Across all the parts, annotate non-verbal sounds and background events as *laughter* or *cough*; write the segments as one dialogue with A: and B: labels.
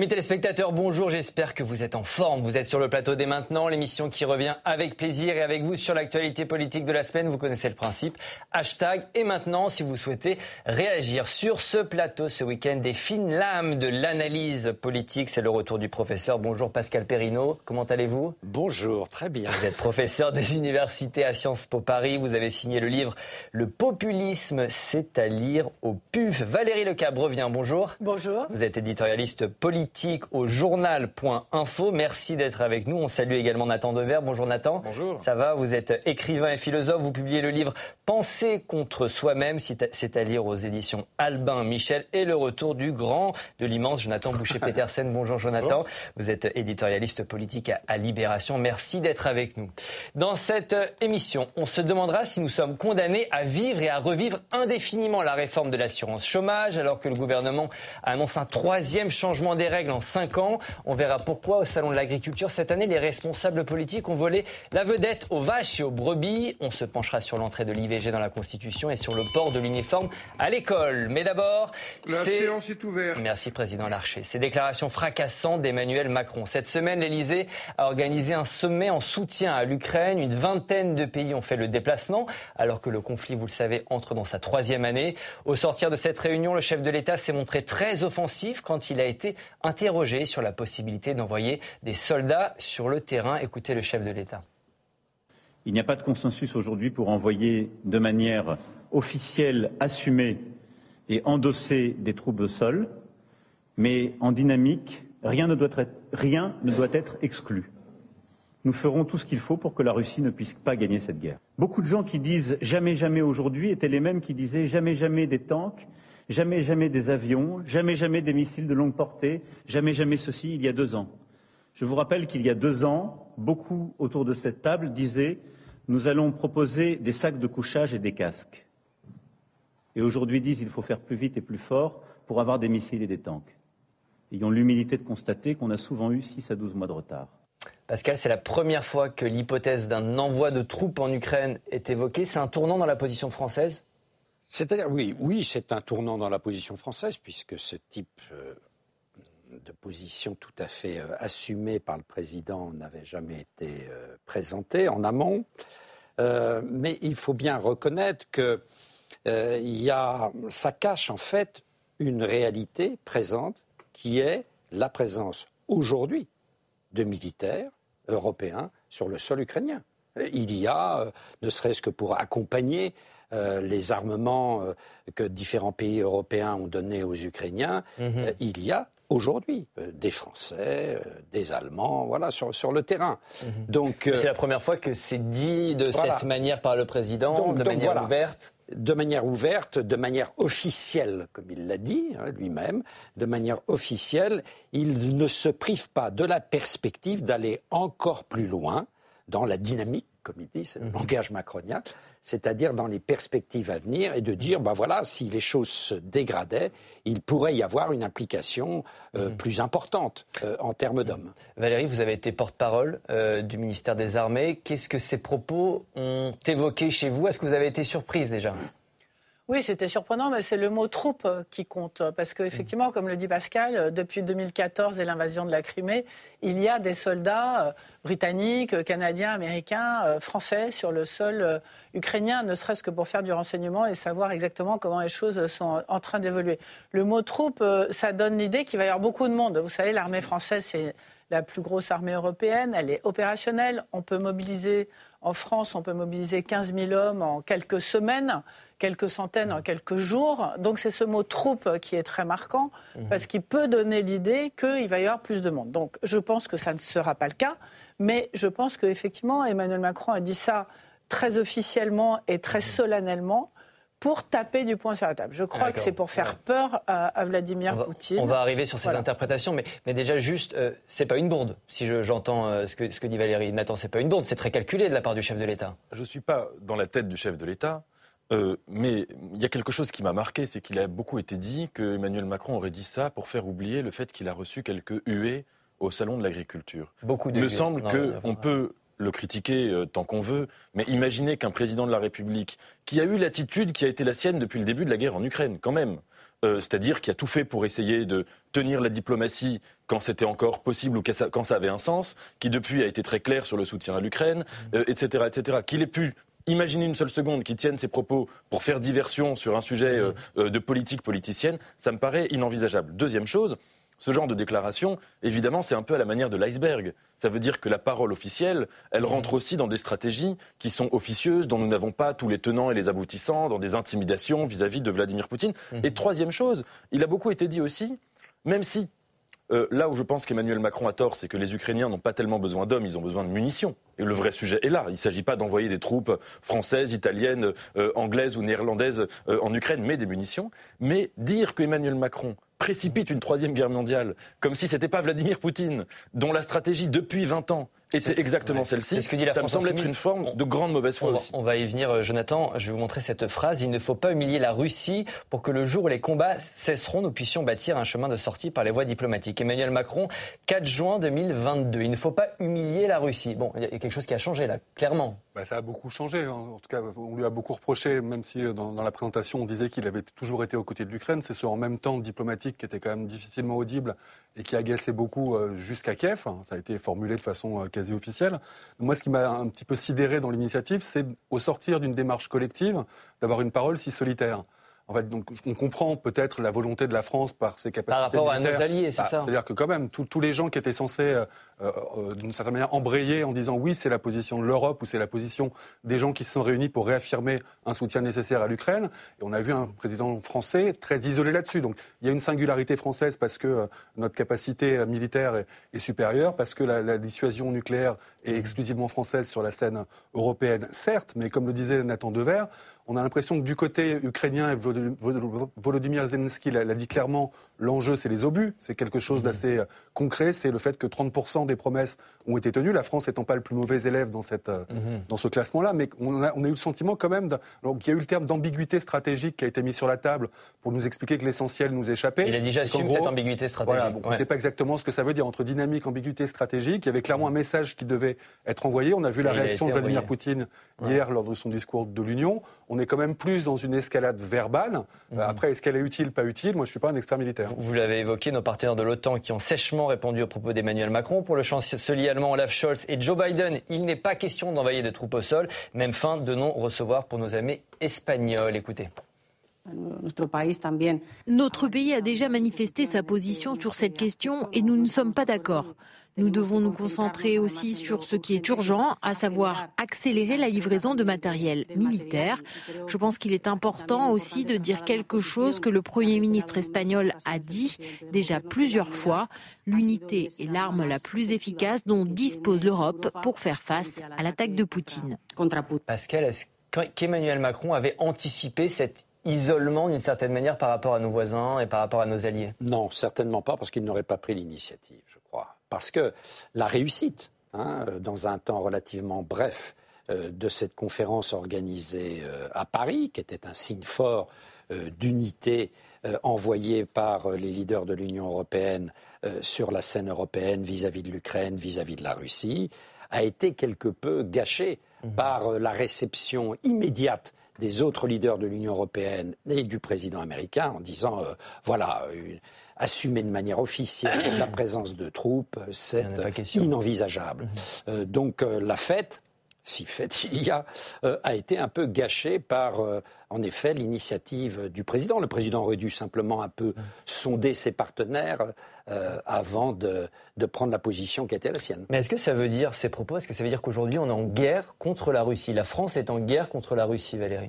A: Amis téléspectateurs, bonjour, j'espère que vous êtes en forme. Vous êtes sur le plateau dès maintenant, l'émission qui revient avec plaisir et avec vous sur l'actualité politique de la semaine. Vous connaissez le principe. Hashtag et maintenant, si vous souhaitez réagir sur ce plateau ce week-end, des fines lames de l'analyse politique. C'est le retour du professeur. Bonjour Pascal Perrino, comment allez-vous?
B: Bonjour, très bien.
A: Vous êtes professeur des universités à Sciences Po Paris. Vous avez signé le livre Le populisme, c'est à lire au PUF. Valérie Lecab revient, bonjour.
C: Bonjour.
A: Vous êtes éditorialiste politique politique au journal.info. Merci d'être avec nous. On salue également Nathan Dever. Bonjour Nathan.
B: Bonjour.
A: Ça va? Vous êtes écrivain et philosophe. Vous publiez le livre Penser contre soi-même, c'est à lire aux éditions Albin Michel et le retour du grand, de l'immense Jonathan Boucher-Petersen. *laughs* Bonjour Jonathan. Vous êtes éditorialiste politique à, à Libération. Merci d'être avec nous. Dans cette émission, on se demandera si nous sommes condamnés à vivre et à revivre indéfiniment la réforme de l'assurance chômage alors que le gouvernement annonce un troisième changement des règles en 5 ans. On verra pourquoi au Salon de l'Agriculture cette année, les responsables politiques ont volé la vedette aux vaches et aux brebis. On se penchera sur l'entrée de l'IVG dans la Constitution et sur le port de l'uniforme à l'école. Mais d'abord,
D: la séance est ouverte.
A: Merci Président Larcher. Ces déclarations fracassantes d'Emmanuel Macron. Cette semaine, l'Elysée a organisé un sommet en soutien à l'Ukraine. Une vingtaine de pays ont fait le déplacement, alors que le conflit, vous le savez, entre dans sa troisième année. Au sortir de cette réunion, le chef de l'État s'est montré très offensif quand il a été interrogé sur la possibilité d'envoyer des soldats sur le terrain. Écoutez le chef de l'État.
E: Il n'y a pas de consensus aujourd'hui pour envoyer de manière officielle, assumée et endossée des troupes au sol, mais en dynamique, rien ne doit être, rien ne doit être exclu. Nous ferons tout ce qu'il faut pour que la Russie ne puisse pas gagner cette guerre. Beaucoup de gens qui disent jamais jamais aujourd'hui étaient les mêmes qui disaient jamais jamais des tanks, Jamais, jamais des avions, jamais, jamais des missiles de longue portée, jamais, jamais ceci il y a deux ans. Je vous rappelle qu'il y a deux ans, beaucoup autour de cette table disaient nous allons proposer des sacs de couchage et des casques. Et aujourd'hui disent il faut faire plus vite et plus fort pour avoir des missiles et des tanks. Ayons l'humilité de constater qu'on a souvent eu 6 à 12 mois de retard.
A: Pascal, c'est la première fois que l'hypothèse d'un envoi de troupes en Ukraine est évoquée. C'est un tournant dans la position française?
B: C'est-à-dire, oui, oui, c'est un tournant dans la position française, puisque ce type euh, de position tout à fait euh, assumée par le président n'avait jamais été euh, présenté en amont. mais il faut bien reconnaître que y ça cache en fait une réalité présente qui est la présence aujourd'hui de militaires européens sur le sol ukrainien. Il y a, ne serait-ce que pour accompagner euh, les armements euh, que différents pays européens ont donnés aux Ukrainiens, mhm. euh, il y a aujourd'hui des Français, des Allemands, voilà, sur, sur le terrain.
A: Mhm. Donc c'est la première fois que c'est dit de cette manière par le président, de manière ouverte.
B: De manière ouverte, de manière officielle, comme il l'a dit hein, lui-même, de manière officielle, il ne se prive pas de la perspective d'aller encore plus loin dans la dynamique, comme il dit, c'est le mhm. langage macronien, c'est-à-dire dans les perspectives à venir, et de dire, ben voilà, si les choses se dégradaient, il pourrait y avoir une implication euh, mhm. plus importante euh, en termes d'hommes.
A: Valérie, vous avez été porte-parole euh, du ministère des Armées. Qu'est-ce que ces propos ont évoqué chez vous? Est-ce que vous avez été surprise déjà?
C: Oui, c'était surprenant, mais c'est le mot troupe qui compte. Parce qu'effectivement, comme le dit Pascal, depuis 2014 et l'invasion de la Crimée, il y a des soldats euh, britanniques, canadiens, américains, euh, français sur le sol euh, ukrainien, ne serait-ce que pour faire du renseignement et savoir exactement comment les choses sont en train d'évoluer. Le mot troupe, ça donne l'idée qu'il va y avoir beaucoup de monde. Vous savez, l'armée française, c'est la plus grosse armée européenne, elle est opérationnelle, on peut mobiliser en France, on peut mobiliser 15 000 hommes en quelques semaines, quelques centaines en quelques jours. Donc c'est ce mot troupe qui est très marquant mhm. parce qu'il peut donner l'idée qu'il va y avoir plus de monde. Donc je pense que ça ne sera pas le cas, mais je pense qu'effectivement Emmanuel Macron a dit ça très officiellement et très solennellement pour taper du poing sur la table. Je crois que c'est pour faire peur à, Vladimir Poutine.
A: On va arriver sur ces interprétations, mais, mais, déjà juste, euh, c'est pas une bourde, si j'entends euh, ce, que, ce que dit Valérie. Nathan, c'est pas une bourde, c'est très calculé de la part du chef de l'État.
F: Je suis pas dans la tête du chef de l'État. Euh, mais il y a quelque chose qui m'a marqué, c'est qu'il a beaucoup été dit que Emmanuel Macron aurait dit ça pour faire oublier le fait qu'il a reçu quelques huées au salon de l'agriculture.
A: Beaucoup de
F: Il me semble qu'on peut le critiquer euh, tant qu'on veut, mais imaginez qu'un président de la République, qui a eu l'attitude qui a été la sienne depuis le début de la guerre en Ukraine, quand même, euh, c'est-à-dire qui a tout fait pour essayer de tenir la diplomatie quand c'était encore possible ou quand ça avait un sens, qui depuis a été très clair sur le soutien à l'Ukraine, etc., etc., qu'il ait pu imaginer une seule seconde qu'il tienne ses propos pour faire diversion sur un sujet de politique politicienne, ça me paraît inenvisageable. Deuxième chose, ce genre de déclaration, évidemment, c'est un peu à la manière de l'iceberg. Ça veut dire que la parole officielle, elle rentre aussi dans des stratégies qui sont officieuses, dont nous n'avons pas tous les tenants et les aboutissants, dans des intimidations vis-à-vis de Vladimir Poutine. Mhm. Et troisième chose, il a beaucoup été dit aussi, même si euh, là où je pense qu'Emmanuel Macron a tort, c'est que les Ukrainiens n'ont pas tellement besoin d'hommes, ils ont besoin de munitions. Et le vrai sujet est là. Il ne s'agit pas d'envoyer des troupes françaises, italiennes, euh, anglaises ou néerlandaises euh, en Ukraine, mais des munitions. Mais dire qu'Emmanuel Macron précipite une troisième guerre mondiale, comme si ce n'était pas Vladimir Poutine, dont la stratégie depuis 20 ans était exactement celle-ci. Ça me semble être une forme de grande mauvaise foi
A: on,
F: aussi.
A: On va y venir, euh, Jonathan. Je vais vous montrer cette phrase. Il ne faut pas humilier la Russie pour que le jour où les combats cesseront, nous puissions bâtir un chemin de sortie par les voies diplomatiques. Emmanuel Macron, 4 juin 2022. Il ne faut pas humilier la Russie. Bon, il y a quelque chose qui a changé là, clairement.
D: Bah, ça a beaucoup changé. Hein. En tout cas, on lui a beaucoup reproché, même si euh, dans, la présentation on disait qu'il avait toujours été aux côtés de l'Ukraine. C'est ce en même temps diplomatique qui était quand même difficilement audible et qui agaçait beaucoup euh, jusqu'à Kiev. Ça a été formulé de façon quasi officielle. Moi, ce qui m'a un petit peu sidéré dans l'initiative, c'est au sortir d'une démarche collective, d'avoir une parole si solitaire. En fait, donc, on comprend peut-être la volonté de la France par ses capacités
A: Par rapport
D: à nos
A: alliés, c'est bah, ça
D: C'est-à-dire que quand même, tous les gens qui étaient censés, euh, euh, d'une certaine manière, embrayer en disant oui, c'est la position de l'Europe ou c'est la position des gens qui se sont réunis pour réaffirmer un soutien nécessaire à l'Ukraine. Et on a vu un président français très isolé là-dessus. Donc il y a une singularité française parce que euh, notre capacité militaire est, supérieure, parce que la, la dissuasion nucléaire est exclusivement française sur la scène européenne, certes, mais comme le disait Nathan Dever, on a l'impression que du côté ukrainien, Volodymyr Zelensky l'a dit clairement, l'enjeu c'est les obus, c'est quelque chose mmh. d'assez concret, c'est le fait que 30% des promesses ont été tenues, la France n'étant pas le plus mauvais élève dans, cette, euh, mmh. dans ce classement-là, mais on a, on a, eu le sentiment quand même qu'il y a eu le terme d'ambiguïté stratégique qui a été mis sur la table pour nous expliquer que l'essentiel nous échappait.
A: Il a déjà assume cette ambiguïté stratégique.
D: Voilà, On ne sait pas exactement ce que ça veut dire entre dynamique, ambiguïté stratégique. Il y avait clairement un message qui devait être envoyé. On a vu la réaction de Vladimir Poutine hier lors de son discours de l'Union. On est quand même plus dans une escalade verbale. Mhm. Après, est-ce qu'elle est utile, pas utile? Moi, je ne suis pas un expert militaire.
A: Vous l'avez évoqué, nos partenaires de l'OTAN qui ont sèchement répondu aux propos d'Emmanuel Macron. Pour le chancelier allemand Olaf Scholz et Joe Biden, il n'est pas question d'envoyer des troupes au sol. Même fin de non-recevoir pour nos amis espagnols. Écoutez.
G: Notre pays a déjà manifesté sa position sur cette question et nous ne sommes pas d'accord. Nous devons nous concentrer aussi sur ce qui est urgent, à savoir accélérer la livraison de matériel militaire. Je pense qu'il est important aussi de dire quelque chose que le Premier ministre espagnol a dit déjà plusieurs fois. L'unité est l'arme la plus efficace dont dispose l'Europe pour faire face à l'attaque de Poutine.
A: Pascal, est-ce qu'Emmanuel Macron avait anticipé cette isolement d'une certaine manière par rapport à nos voisins et par rapport à nos alliés?
B: Non, certainement pas, parce qu'il n'aurait pas pris l'initiative. Parce que la réussite, hein, dans un temps relativement bref, euh, de cette conférence organisée euh, à Paris, qui était un signe fort euh, d'unité envoyé par les leaders de l'Union européenne sur la scène européenne vis-à-vis de l'Ukraine, vis-à-vis de la Russie, a été quelque peu gâché mmh. par la réception immédiate des autres leaders de l'Union européenne et du président américain en disant euh, voilà, assumer de manière officielle la présence de troupes, c'est inenvisageable. Mhm. Euh, donc euh, la fête, si fait *laughs* il y a, a été un peu gâchée par, en effet, l'initiative du président. Le président aurait dû simplement un peu mhm. sonder ses partenaires avant de, de, prendre la position qui était la sienne.
A: Mais est-ce que ça veut dire, ces propos, est-ce que ça veut dire qu'aujourd'hui on est en guerre contre la Russie? La France est en guerre contre la Russie, Valérie?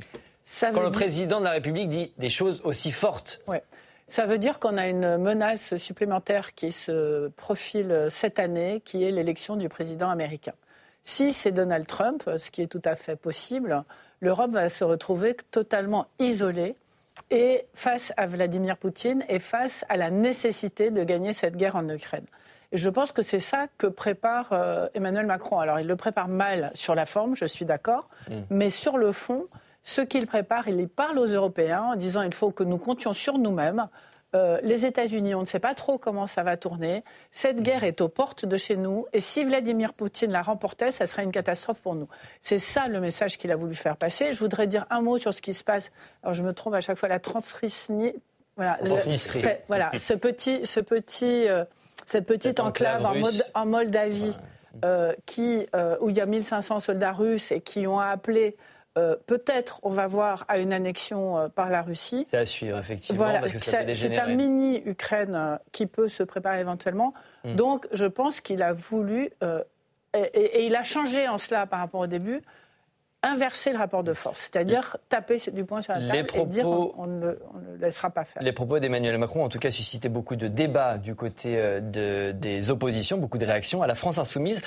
A: Quand le président de la République dit des choses aussi fortes.
C: Ouais. Ça veut dire qu'on a une menace supplémentaire qui se profile cette année, qui est l'élection du président américain. Si c'est Donald Trump, ce qui est tout à fait possible, l'Europe va se retrouver totalement isolée et face à Vladimir Poutine et face à la nécessité de gagner cette guerre en Ukraine. Et je pense que c'est ça que prépare euh, Emmanuel Macron. Alors il le prépare mal sur la forme, je suis d'accord, mm. mais sur le fond, ce qu'il prépare, il y parle aux Européens en disant il faut que nous comptions sur nous-mêmes. Euh, les États-Unis, on ne sait pas trop comment ça va tourner. Cette mmh. guerre est aux portes de chez nous. Et si Vladimir Poutine la remportait, ça serait une catastrophe pour nous. C'est ça le message qu'il a voulu faire passer. Je voudrais dire un mot sur ce qui se passe. Alors je me trompe à chaque fois, la Transnistrie Voilà,
A: Transnistrie. *laughs*
C: ce petit, ce petit, euh, cette petite
A: Cette enclave
C: en, Moldavie, euh, qui, euh, où il y a 1500 soldats russes et qui ont appelé, euh, peut-être, on va voir, à une annexion euh, par la Russie.
A: C'est à suivre, effectivement,
C: Voilà, c'est un mini-Ukraine euh, qui peut se préparer éventuellement.
A: Mm.
C: Donc, je pense qu'il a voulu, et, et- et il a changé en cela par rapport au début, inverser le rapport de force, c'est-à-dire taper du poing sur la
A: Les
C: table et dire
A: propos-
C: on, on ne, on ne le laissera pas faire.
A: Les propos d'Emmanuel Macron ont en tout cas suscité beaucoup de débats du côté de- des oppositions, beaucoup de réactions. À la France insoumise,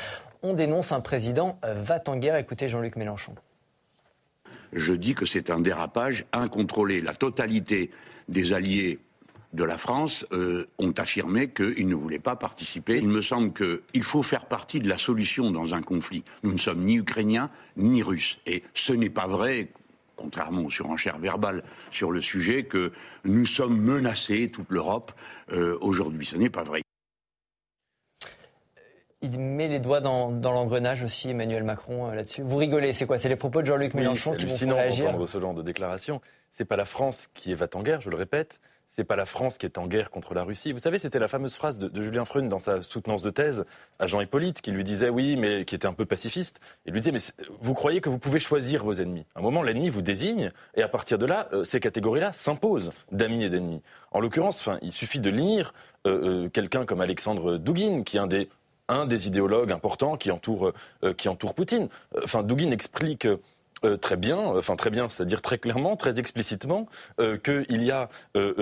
A: on dénonce un président va en guerre. Écoutez Jean-Luc Mélenchon.
H: Je dis que c'est un dérapage incontrôlé. La totalité des alliés de la France euh, ont affirmé qu'ils ne voulaient pas participer. Il me semble qu'il faut faire partie de la solution dans un conflit. Nous ne sommes ni ukrainiens ni russes. Et ce n'est pas vrai, contrairement aux surenchères verbales sur le sujet, que nous sommes menacés, toute l'Europe, euh, aujourd'hui. Ce n'est pas vrai.
A: Il met les doigts dans, dans l'engrenage aussi, Emmanuel Macron, euh, là-dessus. Vous rigolez, c'est quoi? C'est les propos de Jean-Luc
F: Oui,
A: Mélenchon
F: c'est
A: qui vont faire réagir?
F: d'entendre ce genre de déclaration. C'est pas la France qui est va en guerre, je le répète. C'est pas la France qui est en guerre contre la Russie. Vous savez, c'était la fameuse phrase de, de Julien Freund dans sa soutenance de thèse à Jean Hippolyte, qui lui disait oui, mais qui était un peu pacifiste. Il lui disait mais vous croyez que vous pouvez choisir vos ennemis? À un moment, l'ennemi vous désigne, et à partir de là, euh, ces catégories-là s'imposent d'amis et d'ennemis. En l'occurrence, il suffit de lire euh, quelqu'un comme Alexandre Douguin, qui est un des un des idéologues importants qui entoure, euh, qui entoure Poutine. Euh, Enfin, Douguin explique euh, très bien, enfin très bien, c'est-à-dire très clairement, très explicitement, qu'il y a,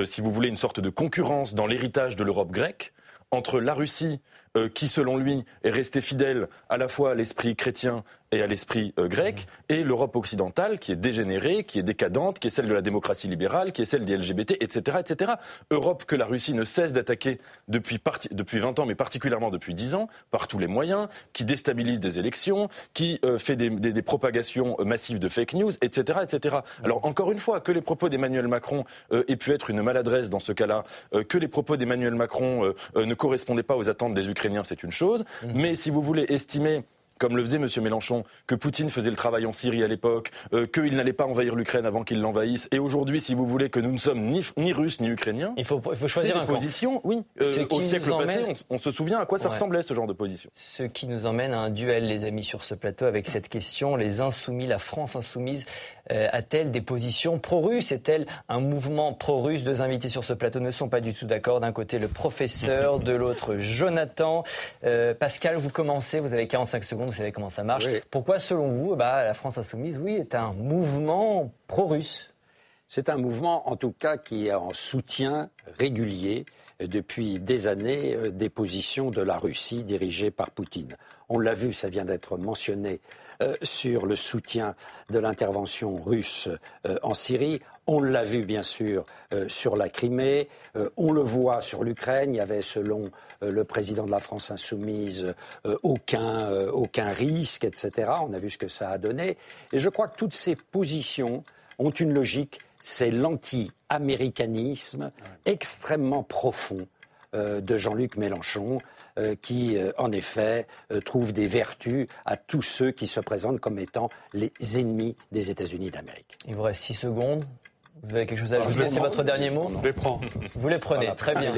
F: si vous voulez, une sorte de concurrence dans l'héritage de l'Europe grecque entre la Russie, euh, qui selon lui est restée fidèle à la fois à l'esprit chrétien et à l'esprit euh, grec, et l'Europe occidentale qui est dégénérée, qui est décadente, qui est celle de la démocratie libérale, qui est celle des LGBT, etc., etc. Europe que la Russie ne cesse d'attaquer depuis, parti- depuis 20 ans, mais particulièrement depuis 10 ans, par tous les moyens, qui déstabilise des élections, qui euh, fait des, des- des propagations euh, massives de fake news, etc., etc. Alors encore une fois, que les propos d'Emmanuel Macron euh, aient pu être une maladresse dans ce cas-là, euh, que les propos d'Emmanuel Macron euh, ne correspondaient pas aux attentes des Ukrainiens, c'est une chose. Mais si vous voulez estimer comme le faisait M. Mélenchon, que Poutine faisait le travail en Syrie à l'époque, euh, qu'il n'allait pas envahir l'Ukraine avant qu'il l'envahisse, et aujourd'hui, si vous voulez, que nous ne sommes ni, ni russes ni ukrainiens,
A: Il faut, il faut
F: c'est
A: choisir
F: des
A: un camp.
F: positions, oui. Euh, au siècle passé, on, on se souvient à quoi ça
A: Ouais.
F: ressemblait ce genre de position.
A: Ce qui nous emmène à un duel, les amis, sur ce plateau avec cette question. Les insoumis, la France insoumise, euh, a-t-elle des positions pro-russes? Est-elle un mouvement pro-russe? Deux invités sur ce plateau ne sont pas du tout d'accord. D'un côté, le professeur, de l'autre, Jonathan. Pascal, vous commencez, vous avez 45 secondes, vous savez comment ça marche.
B: Oui.
A: Pourquoi, selon vous, bah, la France insoumise, oui, est un mouvement pro-russe?
B: C'est un mouvement, en tout cas, qui est en soutien régulier depuis des années euh, des positions de la Russie dirigée par Poutine. On l'a vu, ça vient d'être mentionné euh, sur le soutien de l'intervention russe euh, en Syrie. On l'a vu, bien sûr, euh, sur la Crimée. Euh, on le voit sur l'Ukraine. Il y avait, selon euh, le président de la France insoumise, aucun, aucun risque, etc. On a vu ce que ça a donné. Et je crois que toutes ces positions ont une logique, c'est l'anti-américanisme extrêmement profond de Jean-Luc Mélenchon, qui, en effet, trouve des vertus à tous ceux qui se présentent comme étant les ennemis des États-Unis d'Amérique.
A: Il vous reste 6 secondes. Vous avez quelque chose à
D: Ah,
A: ajouter C'est votre dernier mot
D: Je les prends.
A: Vous les prenez,
B: Voilà.
A: très bien.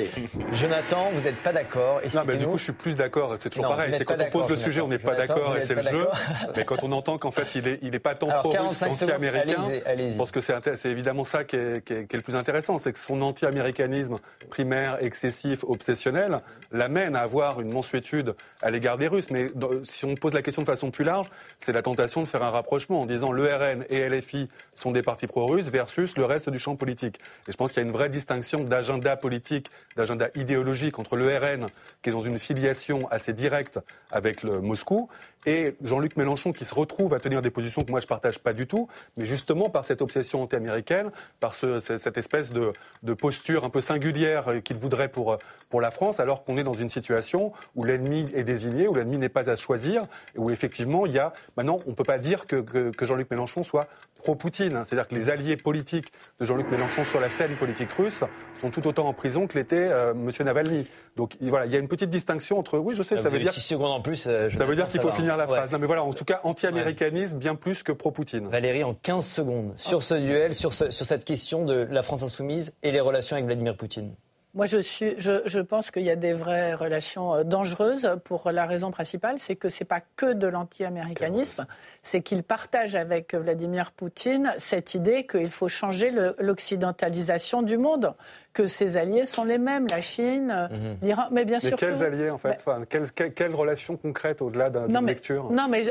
A: Jonathan, vous n'êtes pas d'accord
D: Non, mais du coup, je suis plus d'accord. C'est toujours
A: Non,
D: pareil. C'est quand on pose le sujet, on n'est pas d'accord et c'est le jeu. Mais quand on entend qu'en fait, il est, il est pas tant pro-russe
A: 45 secondes,
D: qu'anti-américain, je pense que c'est évidemment ça qui est, qui est- qui est le plus intéressant. C'est que son anti-américanisme primaire, excessif, obsessionnel, l'amène à avoir une mansuétude à l'égard des Russes. Mais dans- si on pose la question de façon plus large, c'est la tentation de faire un rapprochement en disant le RN et LFI sont des partis pro-russes versus le reste du champ politique. Et je pense qu'il y a une vraie distinction d'agenda politique, d'agenda idéologique entre le RN, qui est dans une filiation assez directe avec le Moscou, et Jean-Luc Mélenchon qui se retrouve à tenir des positions que moi je partage pas du tout, mais justement par cette obsession anti-américaine, par ce- ce- cette espèce de, de posture un peu singulière euh, qu'il voudrait pour, pour la France, alors qu'on est dans une situation où l'ennemi est désigné, où l'ennemi n'est pas à choisir, et où effectivement il y a. Maintenant, on peut pas dire que, que- que Jean-Luc Mélenchon soit pro-Poutine. Hein. C'est-à-dire que les alliés politiques de Jean-Luc Mélenchon sur la scène politique russe sont tout autant en prison que l'était euh, M. Navalny. Donc voilà, il y a une petite distinction entre. Oui, je sais, ça veut dire.
A: secondes en plus. Euh,
D: ça veut dire qu'il faut finir la phrase. Non, mais voilà, en tout cas, anti-américanisme bien plus que pro-Poutine.
A: Valérie, en 15 secondes, sur ce duel, sur, sur cette question de la France insoumise et les relations avec Vladimir Poutine.
C: Moi, je, suis, je, je pense qu'il y a des vraies relations euh, dangereuses pour la raison principale, c'est que c'est pas que de l'anti-américanisme, c'est qu'il partage avec Vladimir Poutine cette idée qu'il faut changer l'occidentalisation du monde, que ses alliés sont les mêmes, la Chine, mhm. l'Iran, mais bien
D: mais
C: sûr.
D: quels alliés en fait? Enfin, quelles, quelles, relations concrètes au-delà d'une lecture?
C: Non, mais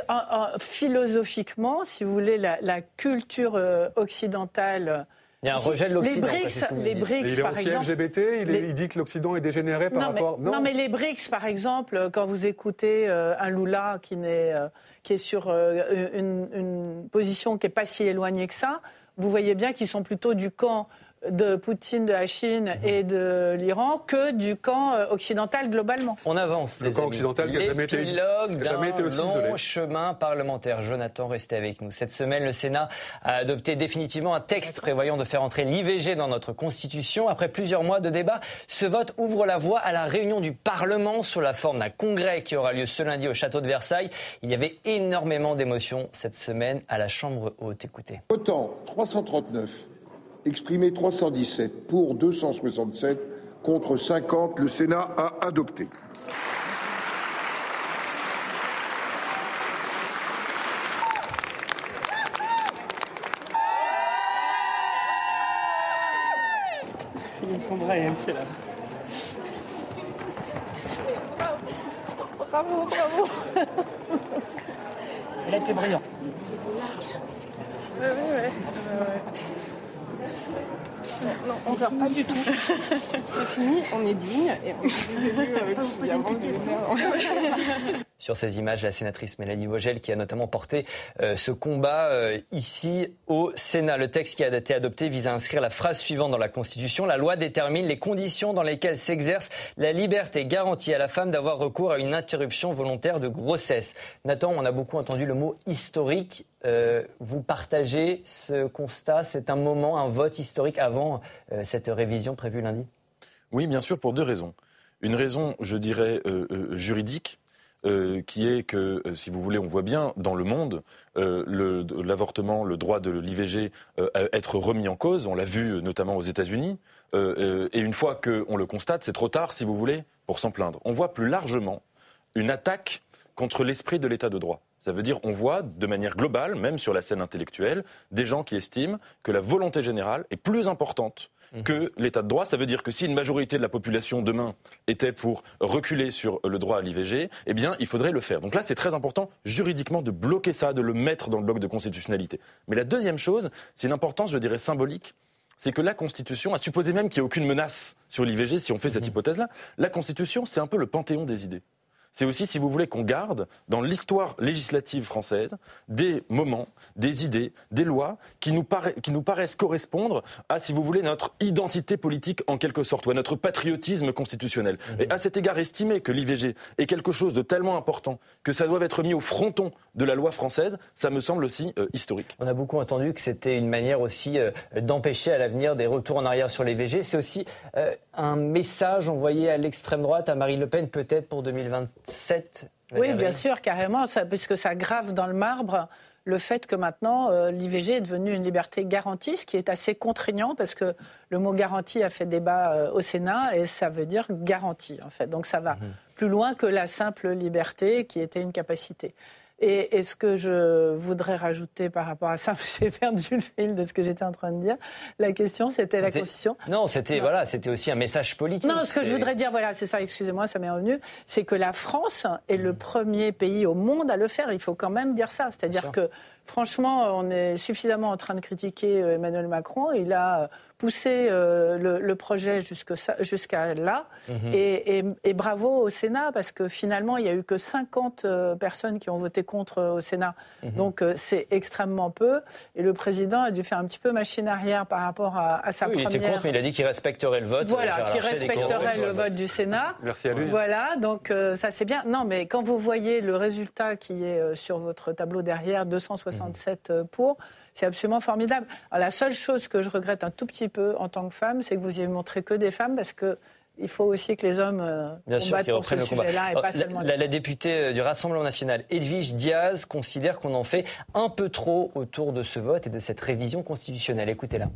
C: philosophiquement, si vous voulez, la, la culture euh, occidentale
A: il y a un rejet de l'Occident.
C: Les BRICS, les BRICS
D: il est anti-LGBT, il, dit que l'Occident est dégénéré par rapport.
C: non. mais les BRICS, par exemple, quand vous écoutez euh, un Lula qui, est, euh, qui est sur euh, une, une, position qui n'est pas si éloignée que ça, vous voyez bien qu'ils sont plutôt du camp de Poutine, de la Chine mhm. et de l'Iran que du camp euh, occidental globalement.
A: On avance.
D: Le camp occidental qui n'a jamais été,
A: jamais été aussi long chemin parlementaire. Jonathan, restez avec nous. Cette semaine, le Sénat a adopté définitivement un texte prévoyant de faire entrer l'IVG dans notre Constitution. Après plusieurs mois de débat, ce vote ouvre la voie à la réunion du Parlement sous la forme d'un congrès qui aura lieu ce lundi au château de Versailles. Il y avait énormément d'émotions cette semaine à la Chambre haute. Écoutez.
I: Autant 339 exprimé 317 pour 267 contre 50. Le Sénat a adopté.
J: Sandra et MC là. Bravo, bravo. Elle a été brillante. Oui, oui, oui. Non, on ne pas du tout. C'est fini, on est digne et on est avant de
A: Sur ces images, la sénatrice Mélanie Vogel qui a notamment porté euh, ce combat euh, ici au Sénat. Le texte qui a été adopté vise à inscrire la phrase suivante dans la Constitution. La loi détermine les conditions dans lesquelles s'exerce la liberté garantie à la femme d'avoir recours à une interruption volontaire de grossesse. Nathan, on a beaucoup entendu le mot historique. Euh, vous partagez ce constat? C'est un moment, un vote historique avant cette révision prévue lundi?
F: Oui, bien sûr, pour deux raisons. Une raison, je dirais, euh, qui est que, si vous voulez, on voit bien dans le monde l'avortement, le, droit de l'IVG être remis en cause. On l'a vu notamment aux États-Unis. et une fois qu'on le constate, c'est trop tard, si vous voulez, pour s'en plaindre. On voit plus largement une attaque contre l'esprit de l'état de droit. Ça veut dire on voit de manière globale, même sur la scène intellectuelle, des gens qui estiment que la volonté générale est plus importante. Que l'état de droit. Ça veut dire que si une majorité de la population demain était pour reculer sur le droit à l'IVG, eh bien, il faudrait le faire. Donc là, c'est très important juridiquement de bloquer ça, de le mettre dans le bloc de constitutionnalité. Mais la deuxième chose, c'est une importance, je dirais, symbolique c'est que la Constitution, à supposer même qu'il n'y ait aucune menace sur l'IVG, si on fait cette mhm. hypothèse-là, la Constitution, c'est un peu le panthéon des idées c'est aussi, si vous voulez, qu'on garde dans l'histoire législative française des moments, des idées, des lois qui nous, qui nous paraissent correspondre à, si vous voulez, notre identité politique en quelque sorte, ou à notre patriotisme constitutionnel. Mhm. Et à cet égard, estimer que l'IVG est quelque chose de tellement important que ça doit être mis au fronton de la loi française, ça me semble aussi euh, historique.
A: On a beaucoup entendu que c'était une manière aussi euh, d'empêcher à l'avenir des retours en arrière sur l'IVG. C'est aussi euh, un message envoyé à l'extrême droite, à Marine Le Pen peut-être pour 2020
C: oui, bien sûr, carrément, puisque ça grave dans le marbre le fait que maintenant euh, l'IVG est devenu une liberté garantie, ce qui est assez contraignant parce que le mot garantie a fait débat euh, au Sénat et ça veut dire garantie en fait. Donc ça va mhm. plus loin que la simple liberté qui était une capacité. Et, ce que je voudrais rajouter par rapport à ça, *laughs* j'ai perdu le fil de ce que j'étais en train de dire. La question, c'était la Constitution.
A: Non, c'était voilà, c'était aussi un message politique.
C: Non, ce que je voudrais dire, voilà, c'est ça. Excusez-moi, ça m'est revenu. C'est que la France est le premier pays au monde à le faire. Il faut quand même dire ça. C'est-à-dire que franchement, on est suffisamment en train de critiquer euh, Emmanuel Macron. Il a euh, le, projet jusqu'à là. Mhm. Et, bravo au Sénat, parce que finalement, il n'y a eu que 50 euh, personnes qui ont voté contre euh, au Sénat. Mhm. Donc c'est extrêmement peu. Et le président a dû faire un petit peu machine arrière par rapport à, sa première...
A: Il était contre, mais il a dit qu'il respecterait le vote.
C: Voilà, qu'il respecterait le vote du Sénat.
D: Merci à lui.
C: Voilà, donc ça c'est bien. Non, mais quand vous voyez le résultat qui est sur votre tableau derrière, 267 67 euh, pour. C'est absolument formidable. Alors, la seule chose que je regrette un tout petit peu en tant que femme, c'est que vous y avez montré que des femmes parce que il faut aussi que les hommes euh,
A: Bien
C: combattent pour ce
A: reprennent le combat.
C: sujet-là et
A: Oh,
C: pas
A: la,
C: seulement
A: la- la députée euh, du Rassemblement national, Edwige Diaz, considère qu'on en fait un peu trop autour de ce vote et de cette révision constitutionnelle. Écoutez-la.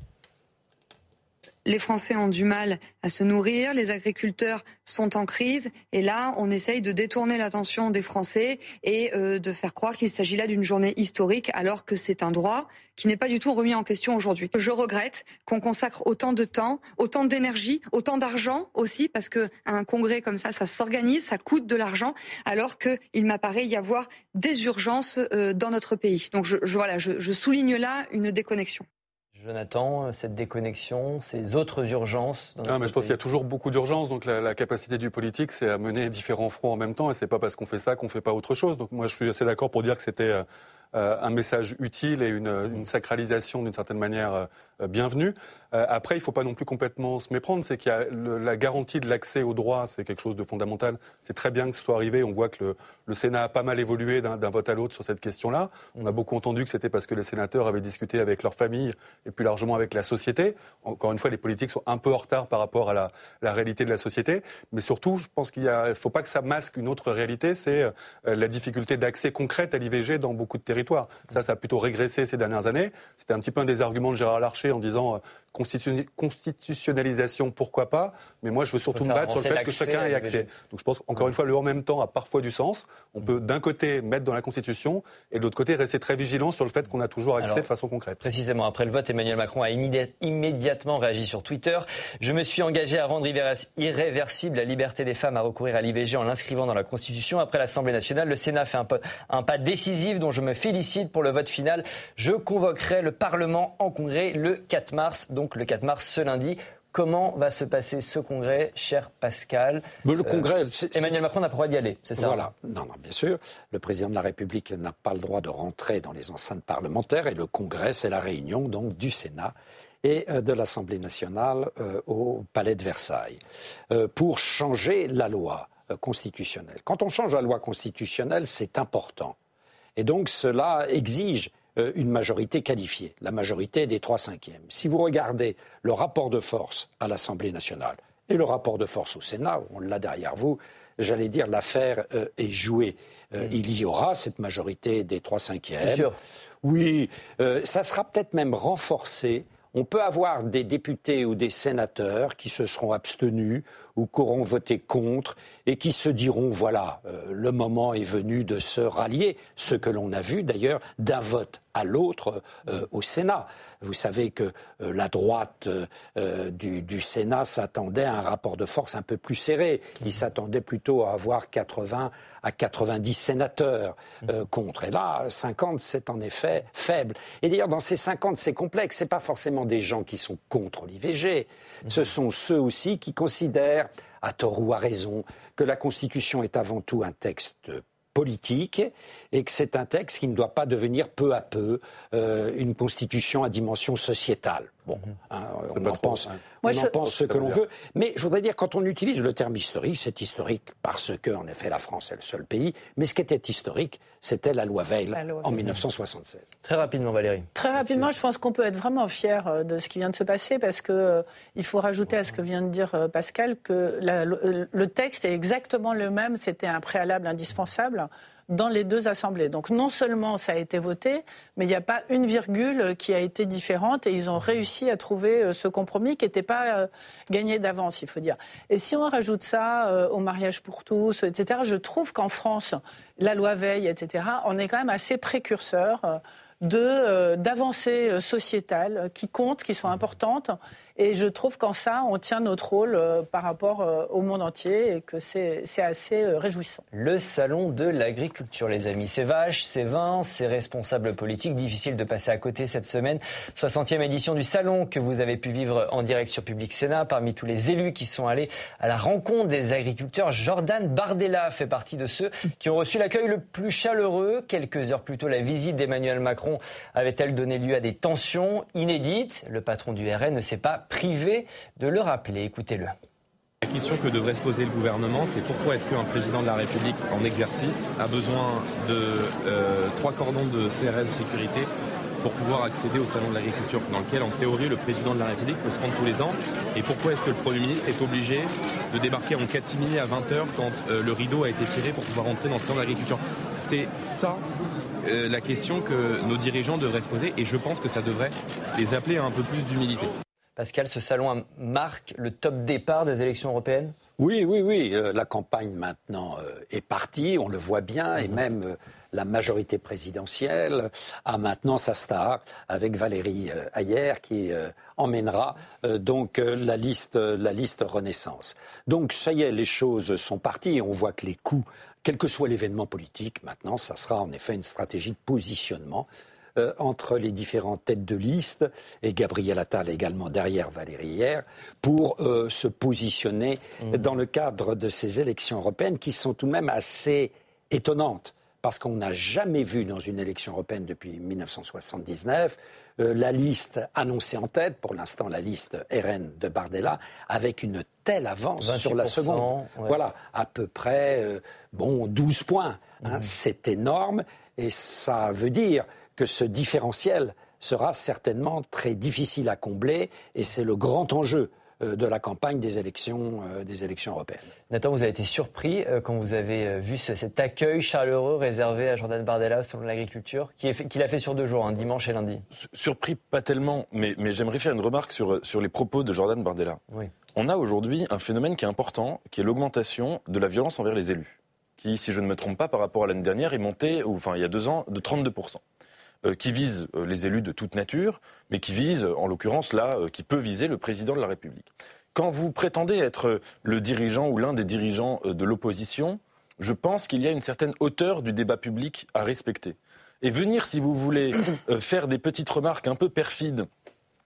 K: Les Français ont du mal à se nourrir, les agriculteurs sont en crise, et là, on essaye de détourner l'attention des Français et euh, de faire croire qu'il s'agit là d'une journée historique, alors que c'est un droit qui n'est pas du tout remis en question aujourd'hui. Je regrette qu'on consacre autant de temps, autant d'énergie, autant d'argent aussi, parce que un congrès comme ça, ça s'organise, ça coûte de l'argent, alors qu'il m'apparaît y avoir des urgences euh, dans notre pays. Donc je- voilà, je- je souligne là une déconnexion.
A: Jonathan, cette déconnexion, ces autres urgences dans
D: Ah, mais je pense qu'il y a toujours beaucoup d'urgence. Donc la, la capacité du politique, c'est à mener différents fronts en même temps. Et c'est pas parce qu'on fait ça qu'on fait pas autre chose. Donc moi, je suis assez d'accord pour dire que c'était euh, euh, un message utile et une, une sacralisation d'une certaine manière euh, euh, bienvenue. Euh, après, il faut pas non plus complètement se méprendre. C'est qu'il y a le- la garantie de l'accès au droit, c'est quelque chose de fondamental. C'est très bien que ce soit arrivé. On voit que le, le Sénat a pas mal évolué d'un d'un vote à l'autre sur cette question-là. On a beaucoup entendu que c'était parce que les sénateurs avaient discuté avec leurs familles et plus largement avec la société. Encore une fois, les politiques sont un peu en retard par rapport à la, la réalité de la société. Mais surtout, je pense qu'il ne faut pas que ça masque une autre réalité, c'est euh, la difficulté d'accès concrète à l'IVG dans beaucoup de territoires. Ça, ça a plutôt régressé ces dernières années. C'était un petit peu un des arguments de Gérard Larcher en disant euh, constitutionnalisation, pourquoi pas, mais moi je veux surtout me battre sur le fait que chacun ait accès. Donc je pense encore une fois, le en même temps a parfois du sens. On peut d'un côté mettre dans la Constitution et de l'autre côté rester très vigilant sur le fait qu'on a toujours accès
A: Alors,
D: de façon concrète.
A: Précisément, après le vote, Emmanuel Macron a immédiat- immédiatement réagi sur Twitter. Je me suis engagé à rendre irré- irréversible la liberté des femmes à recourir à l'IVG en l'inscrivant dans la Constitution. Après l'Assemblée nationale, le Sénat fait un, pas- un pas décisif dont je me félicite pour le vote final. Je convoquerai le Parlement en congrès le 4 mars, donc le 4 mars ce lundi. Comment va se passer ce congrès, cher Pascal
B: Mais le
A: Euh,
B: congrès,
A: Emmanuel Macron n'a pas le droit d'y aller, c'est ça
B: Voilà. Non, non, bien sûr. Le président de la République n'a pas le droit de rentrer dans les enceintes parlementaires et le Congrès, c'est la réunion donc du Sénat et euh, de l'Assemblée nationale euh, au Palais de Versailles euh, pour changer la loi constitutionnelle. Quand on change la loi constitutionnelle, c'est important. Et donc cela exige euh, une majorité qualifiée, la majorité des trois cinquièmes. Si vous regardez le rapport de force à l'Assemblée nationale et le rapport de force au Sénat, on l'a derrière vous, j'allais dire l'affaire euh, est jouée. Euh, Il y aura cette majorité des trois cinquièmes.
A: C'est sûr.
B: Oui, ça sera peut-être même renforcé. On peut avoir des députés ou des sénateurs qui se seront abstenus ou qui auront voté contre et qui se diront voilà, euh, le moment est venu de se rallier. Ce que l'on a vu d'ailleurs d'un vote à l'autre euh, au Sénat. Vous savez que euh, la droite du, du Sénat s'attendait à un rapport de force un peu plus serré. Il s'attendait plutôt à avoir 80 à 90 sénateurs euh, contre. Et là, 50, c'est en effet faible. Et d'ailleurs, dans ces 50, c'est complexe. C'est pas forcément des gens qui sont contre l'IVG. Ce sont ceux aussi qui considèrent, à tort ou à raison, que la Constitution est avant tout un texte politique et que c'est un texte qui ne doit pas devenir peu à peu euh, une constitution à dimension sociétale. Bon, hein, on,
D: pas
B: en pense, on en pense ce que l'on veut. Mais je voudrais dire, quand on utilise le terme historique, c'est historique parce que, en effet, la France est le seul pays. Mais ce qui était historique, c'était la loi Veil
C: La loi
B: en
C: Veil.
B: 1976.
A: Très rapidement, Valérie.
C: Très rapidement, je pense qu'on peut être vraiment fier euh, de ce qui vient de se passer parce que euh, il faut rajouter à ce que vient de dire euh, Pascal que la- le, le texte est exactement le même. C'était un préalable indispensable dans les deux assemblées. Donc non seulement ça a été voté, mais il n'y a pas une virgule qui a été différente et ils ont réussi à trouver euh, ce compromis qui n'était pas euh, gagné d'avance, il faut dire. Et si on rajoute ça euh, au mariage pour tous, etc., je trouve qu'en France, la loi Veil, etc., on est quand même assez précurseur. d'avancées sociétales qui comptent, qui sont importantes. Et je trouve qu'en ça, on tient notre rôle euh, par rapport euh, au monde entier et que c'est assez euh, réjouissant.
A: Le salon de l'agriculture, les amis. C'est vaches, c'est vins, c'est responsables politiques. Difficile de passer à côté cette semaine. 60e édition du salon que vous avez pu vivre en direct sur Public Sénat. Parmi tous les élus qui sont allés à la rencontre des agriculteurs, Jordan Bardella fait partie de ceux qui ont reçu l'accueil le plus chaleureux. Quelques heures plus tôt, la visite d'Emmanuel Macron avait-elle donné lieu à des tensions inédites? Le patron du RN ne s'est pas privé de le rappeler. Écoutez-le.
L: La question que devrait se poser le gouvernement, c'est pourquoi est-ce qu'un président de la République en exercice a besoin de euh, trois cordons de CRS de sécurité pour pouvoir accéder au salon de l'agriculture, dans lequel, en théorie, le président de la République peut se rendre tous les ans? Et pourquoi est-ce que le Premier ministre est obligé de débarquer en catimini à 20h quand euh, le rideau a été tiré pour pouvoir entrer dans le salon de l'agriculture? C'est ça euh, la question que nos dirigeants devraient se poser, et je pense que ça devrait les appeler à un peu plus d'humilité.
A: Pascal, ce salon marque le top départ des élections européennes?
B: Oui, oui, oui. Euh, la campagne maintenant est partie, on le voit bien, et mhm. même la majorité présidentielle a maintenant sa star avec Valérie euh, Ayer qui euh, emmènera euh, donc la liste, la liste Renaissance. Donc ça y est, les choses sont parties on voit que les coups, quel que soit l'événement politique, maintenant, ça sera en effet une stratégie de positionnement entre les différentes têtes de liste et Gabriel Attal également derrière Valérie Hier pour se positionner mmh. dans le cadre de ces élections européennes qui sont tout de même assez étonnantes parce qu'on n'a jamais vu dans une élection européenne depuis 1979 euh, la liste annoncée en tête, pour l'instant la liste RN de Bardella, avec une telle avance sur la seconde. Voilà, à peu près euh, bon 12 points. Hein. Mmh. C'est énorme et ça veut dire que ce différentiel sera certainement très difficile à combler et c'est le grand enjeu euh, de la campagne des élections, euh, des élections européennes.
A: Nathan, vous avez été surpris euh, quand vous avez vu cet accueil chaleureux réservé à Jordan Bardella selon l'agriculture, qu'il a fait sur deux jours, un hein, dimanche et lundi
F: Surpris, pas tellement, mais, mais j'aimerais faire une remarque sur, sur les propos de Jordan Bardella. Oui. On a aujourd'hui un phénomène qui est important, qui est l'augmentation de la violence envers les élus, qui, si je ne me trompe pas, par rapport à l'année dernière, est monté, enfin il y a deux ans, de 32%. Euh, qui vise euh, les élus de toute nature, mais qui vise, en l'occurrence là, euh, qui peut viser le président de la République. Quand vous prétendez être le dirigeant ou l'un des dirigeants de l'opposition, je pense qu'il y a une certaine hauteur du débat public à respecter. Et venir, si vous voulez, *coughs* faire des petites remarques un peu perfides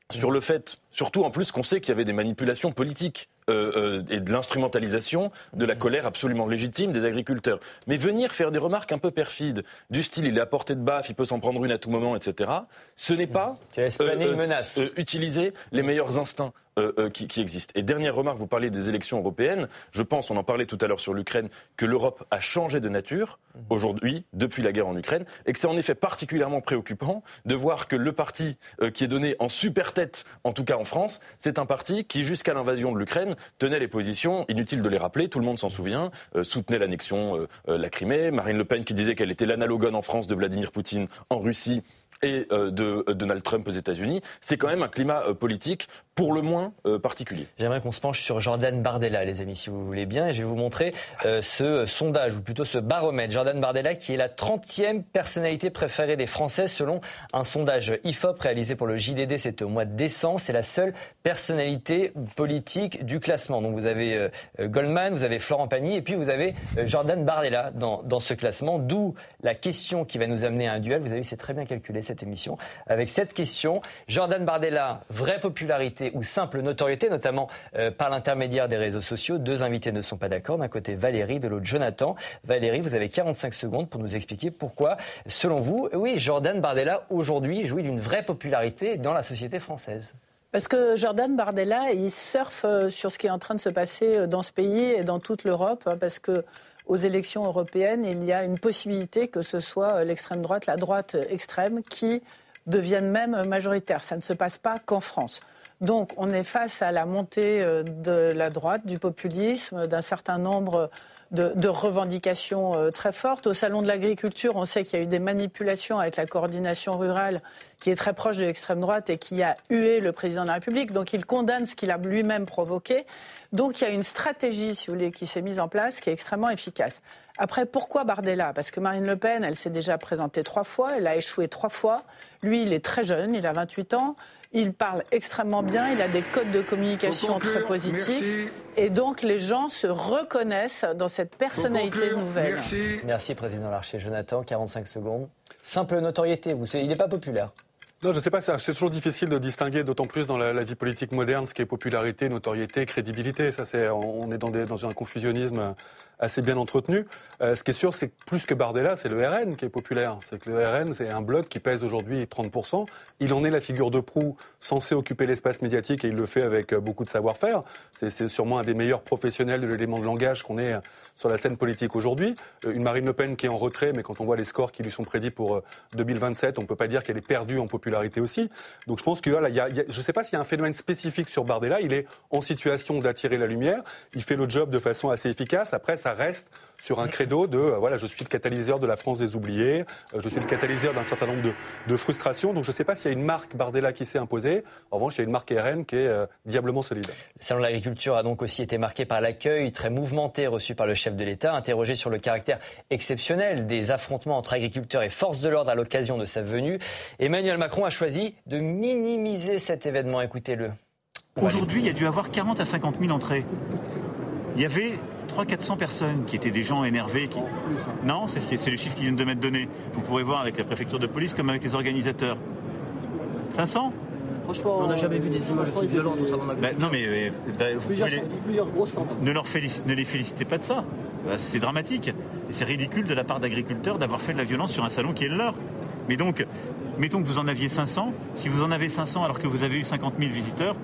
F: sur le fait, surtout en plus qu'on sait qu'il y avait des manipulations politiques euh, euh, et de l'instrumentalisation de la colère absolument légitime des agriculteurs. Mais venir faire des remarques un peu perfides, du style il est à portée de baffe, il peut s'en prendre une à tout moment, etc., ce n'est pas
A: euh,
F: utiliser les meilleurs instincts. Qui, qui, existent. Et dernière remarque, vous parlez des élections européennes. Je pense, on en parlait tout à l'heure sur l'Ukraine, que l'Europe a changé de nature aujourd'hui, depuis la guerre en Ukraine, et que c'est en effet particulièrement préoccupant de voir que le parti qui est donné en super tête, en tout cas en France, c'est un parti qui, jusqu'à l'invasion de l'Ukraine, tenait les positions, inutile de les rappeler, tout le monde s'en souvient, euh, soutenait l'annexion, euh, euh, la Crimée, Marine Le Pen qui disait qu'elle était l'analogone en France de Vladimir Poutine en Russie et de Donald Trump aux États-Unis, c'est quand même un climat politique pour le moins particulier.
A: J'aimerais qu'on se penche sur Jordan Bardella, les amis, si vous voulez bien, et je vais vous montrer ce sondage, ou plutôt ce baromètre. Jordan Bardella, qui est la 30e personnalité préférée des Français selon un sondage IFOP réalisé pour le JDD, c'était au mois de décembre. C'est la seule personnalité politique du classement. Donc vous avez euh, Goldman, vous avez Florent Pagny et puis vous avez euh, Jordan Bardella dans, dans ce classement. D'où la question qui va nous amener à un duel. Vous avez vu, c'est très bien calculé cette émission. Avec cette question, Jordan Bardella, vraie popularité ou simple notoriété, notamment euh, par l'intermédiaire des réseaux sociaux. Deux invités ne sont pas d'accord. D'un côté Valérie, de l'autre Jonathan. Valérie, vous avez 45 secondes pour nous expliquer pourquoi, selon vous, oui, Jordan Bardella aujourd'hui jouit d'une vraie popularité dans la société française.
C: Parce que Jordan Bardella, il surfe euh, sur ce qui est en train de se passer euh, dans ce pays et dans toute l'Europe, hein, parce que aux élections européennes, il y a une possibilité que ce soit l'extrême droite, la droite extrême, qui devienne même majoritaire. Ça ne se passe pas qu'en France. Donc, on est face à la montée de la droite, du populisme, d'un certain nombre de, revendications euh, très fortes. Au Salon de l'agriculture, on sait qu'il y a eu des manipulations avec la coordination rurale qui est très proche de l'extrême droite et qui a hué le président de la République. Donc il condamne ce qu'il a lui-même provoqué. Donc il y a une stratégie, si vous voulez, qui s'est mise en place qui est extrêmement efficace. Après, pourquoi Bardella? Parce que Marine Le Pen, elle s'est déjà présentée trois fois, elle a échoué trois fois. Lui, il est très jeune, il a 28 ans. Il parle extrêmement bien, il a des codes de communication très positifs. Et donc les gens se reconnaissent dans cette personnalité nouvelle.
A: Merci. Président Larcher. Jonathan, 45 secondes. Simple notoriété, vous, il n'est pas populaire.
D: Non, je ne sais pas, c'est toujours difficile de distinguer, d'autant plus dans la, vie politique moderne, ce qui est popularité, notoriété, crédibilité. Ça, c'est, on est dans, des, dans un confusionnisme assez bien entretenu. Euh, ce qui est sûr, c'est que plus que Bardella, c'est le RN qui est populaire. C'est que le RN, c'est un bloc qui pèse aujourd'hui 30%. Il en est la figure de proue censée occuper l'espace médiatique et il le fait avec beaucoup de savoir-faire. C'est sûrement un des meilleurs professionnels de l'élément de langage qu'on ait sur la scène politique aujourd'hui. Euh, une Marine Le Pen qui est en retrait, mais quand on voit les scores qui lui sont prédits pour 2027, on ne peut pas dire qu'elle est perdue en popularité aussi. Donc je pense que voilà, y a, je ne sais pas s'il y a un phénomène spécifique sur Bardella. Il est en situation d'attirer la lumière. Il fait le job de façon assez efficace. Après, ça reste sur un credo de euh, voilà, je suis le catalyseur de la France des oubliés, euh, je suis le catalyseur d'un certain nombre de, frustrations. Donc je ne sais pas s'il y a une marque Bardella qui s'est imposée. En revanche, il y a une marque RN qui est euh, diablement solide.
A: Le salon de l'agriculture a donc aussi été marqué par l'accueil très mouvementé reçu par le chef de l'État, interrogé sur le caractère exceptionnel des affrontements entre agriculteurs et forces de l'ordre à l'occasion de sa venue. Emmanuel Macron a choisi de minimiser cet événement. Écoutez-le.
M: Aujourd'hui, il y a dû avoir 40 à 50 000 entrées. Il y avait 300-400 personnes qui étaient des gens énervés. Qui... Non, c'est ce les chiffres qui viennent de m'être donnés. Vous pourrez voir avec la préfecture de police comme avec les organisateurs. 500
N: Franchement, on n'a jamais vu des images aussi violentes au salon
M: bah, non, mais bah, plusieurs, grosses ne, leur ne les félicitez pas de ça. Bah, c'est dramatique. Et c'est ridicule de la part d'agriculteurs d'avoir fait de la violence sur un salon qui est le leur. Mais donc, mettons que vous en aviez 500. Si vous en avez 500 alors que vous avez eu 50 000 visiteurs,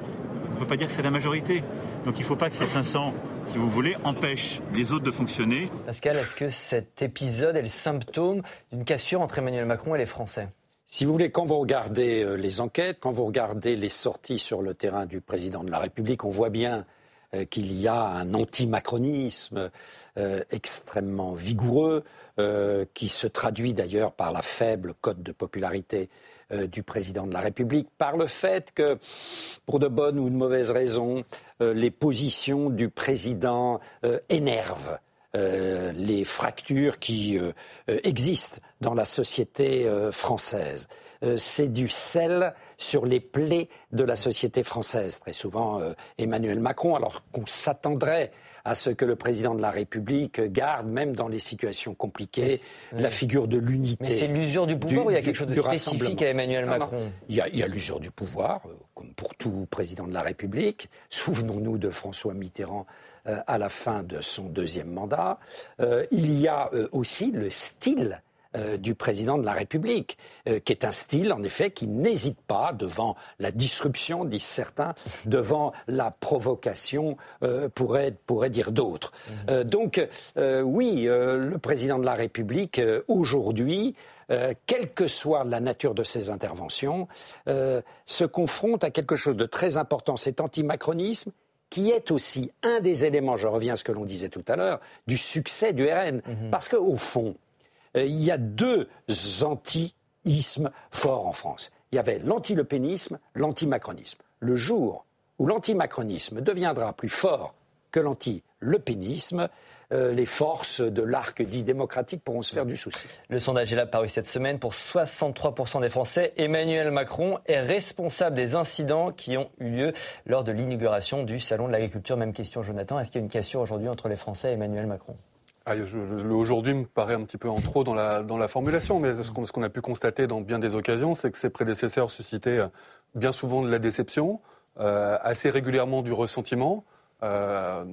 M: on ne peut pas dire que c'est la majorité. Donc il ne faut pas que ces 500, si vous voulez, empêchent les autres de fonctionner.
A: Pascal, est-ce que cet épisode est le symptôme d'une cassure entre Emmanuel Macron et les Français?
B: Si vous voulez, quand vous regardez euh, les enquêtes, quand vous regardez les sorties sur le terrain du président de la République, on voit bien euh, qu'il y a un anti-macronisme euh, extrêmement vigoureux, qui se traduit d'ailleurs par la faible cote de popularité euh, du président de la République, par le fait que, pour de bonnes ou de mauvaises raisons, les positions du président euh, énervent. les fractures qui existent dans la société française. c'est du sel sur les plaies de la société française. Très souvent, Emmanuel Macron, alors qu'on s'attendrait à ce que le président de la République garde, même dans les situations compliquées, la figure de l'unité. Mais
A: c'est l'usure du pouvoir ou il y a quelque chose de spécifique à Emmanuel Macron
B: Il y a, l'usure du pouvoir, euh, comme pour tout président de la République. Souvenons-nous de François Mitterrand euh, à la fin de son deuxième mandat. Euh, il y a aussi le style euh, du président de la République, euh, qui est un style, en effet, qui n'hésite pas devant la disruption, disent certains, *laughs* devant la provocation, euh, pourrait, pourrait dire d'autres. Mhm. donc, oui, le président de la République, aujourd'hui, quelle que soit la nature de ses interventions, se confronte à quelque chose de très important, cet antimacronisme qui est aussi un des éléments, je reviens à ce que l'on disait tout à l'heure, du succès du RN. Mhm. Parce qu'au fond, il y a deux anti-ismes forts en France. Il y avait l'anti-lepénisme, l'anti-macronisme. Le jour où l'anti-macronisme deviendra plus fort que l'anti-lepénisme, euh, les forces de l'arc dit démocratique pourront se faire du souci.
A: Le sondage est là paru cette semaine. Pour 63% des Français, Emmanuel Macron est responsable des incidents qui ont eu lieu lors de l'inauguration du Salon de l'agriculture. Même question, Jonathan. Est-ce qu'il y a une cassure aujourd'hui entre les Français et Emmanuel Macron?
D: Ah, Aujourd'hui me paraît un petit peu en trop dans la, formulation, mais ce qu'on a pu constater dans bien des occasions, c'est que ses prédécesseurs suscitaient euh, bien souvent de la déception, euh, assez régulièrement du ressentiment. Euh,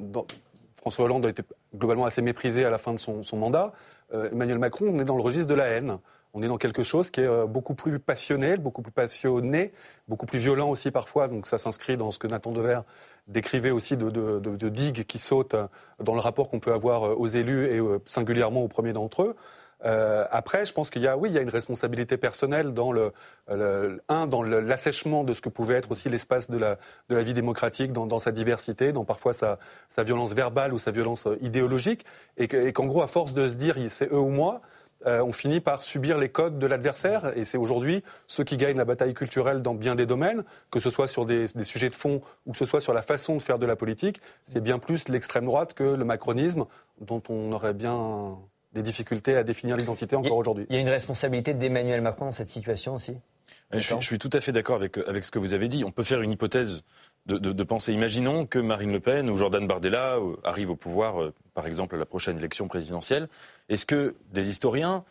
D: François Hollande a été globalement assez méprisé à la fin de son, mandat. Emmanuel Macron, on est dans le registre de la haine. On est dans quelque chose qui est euh, beaucoup plus passionnel, beaucoup plus passionné, beaucoup plus violent aussi parfois. Donc ça s'inscrit dans ce que Nathan Dever décrivait aussi de, digues qui sautent euh, dans le rapport qu'on peut avoir aux élus et singulièrement aux premiers d'entre eux. Euh, après, je pense qu'il y a, oui, il y a une responsabilité personnelle dans le, un, dans l'assèchement de ce que pouvait être aussi l'espace de la, de la vie démocratique, dans, dans sa diversité, dans parfois sa, sa, violence verbale ou sa violence idéologique, et qu'en gros, à force de se dire c'est eux ou moi, euh, on finit par subir les codes de l'adversaire. Et c'est aujourd'hui ceux qui gagnent la bataille culturelle dans bien des domaines, que ce soit sur des, des, sujets de fond ou que ce soit sur la façon de faire de la politique. C'est bien plus l'extrême droite que le macronisme, dont on aurait bien des difficultés à définir l'identité encore aujourd'hui.
A: Il y a une responsabilité d'Emmanuel Macron dans cette situation aussi?
F: Je suis, tout à fait d'accord avec, avec ce que vous avez dit. On peut faire une hypothèse de, pensée. Imaginons que Marine Le Pen ou Jordan Bardella euh, arrivent au pouvoir, euh, par exemple, à la prochaine élection présidentielle. Est-ce que des historiens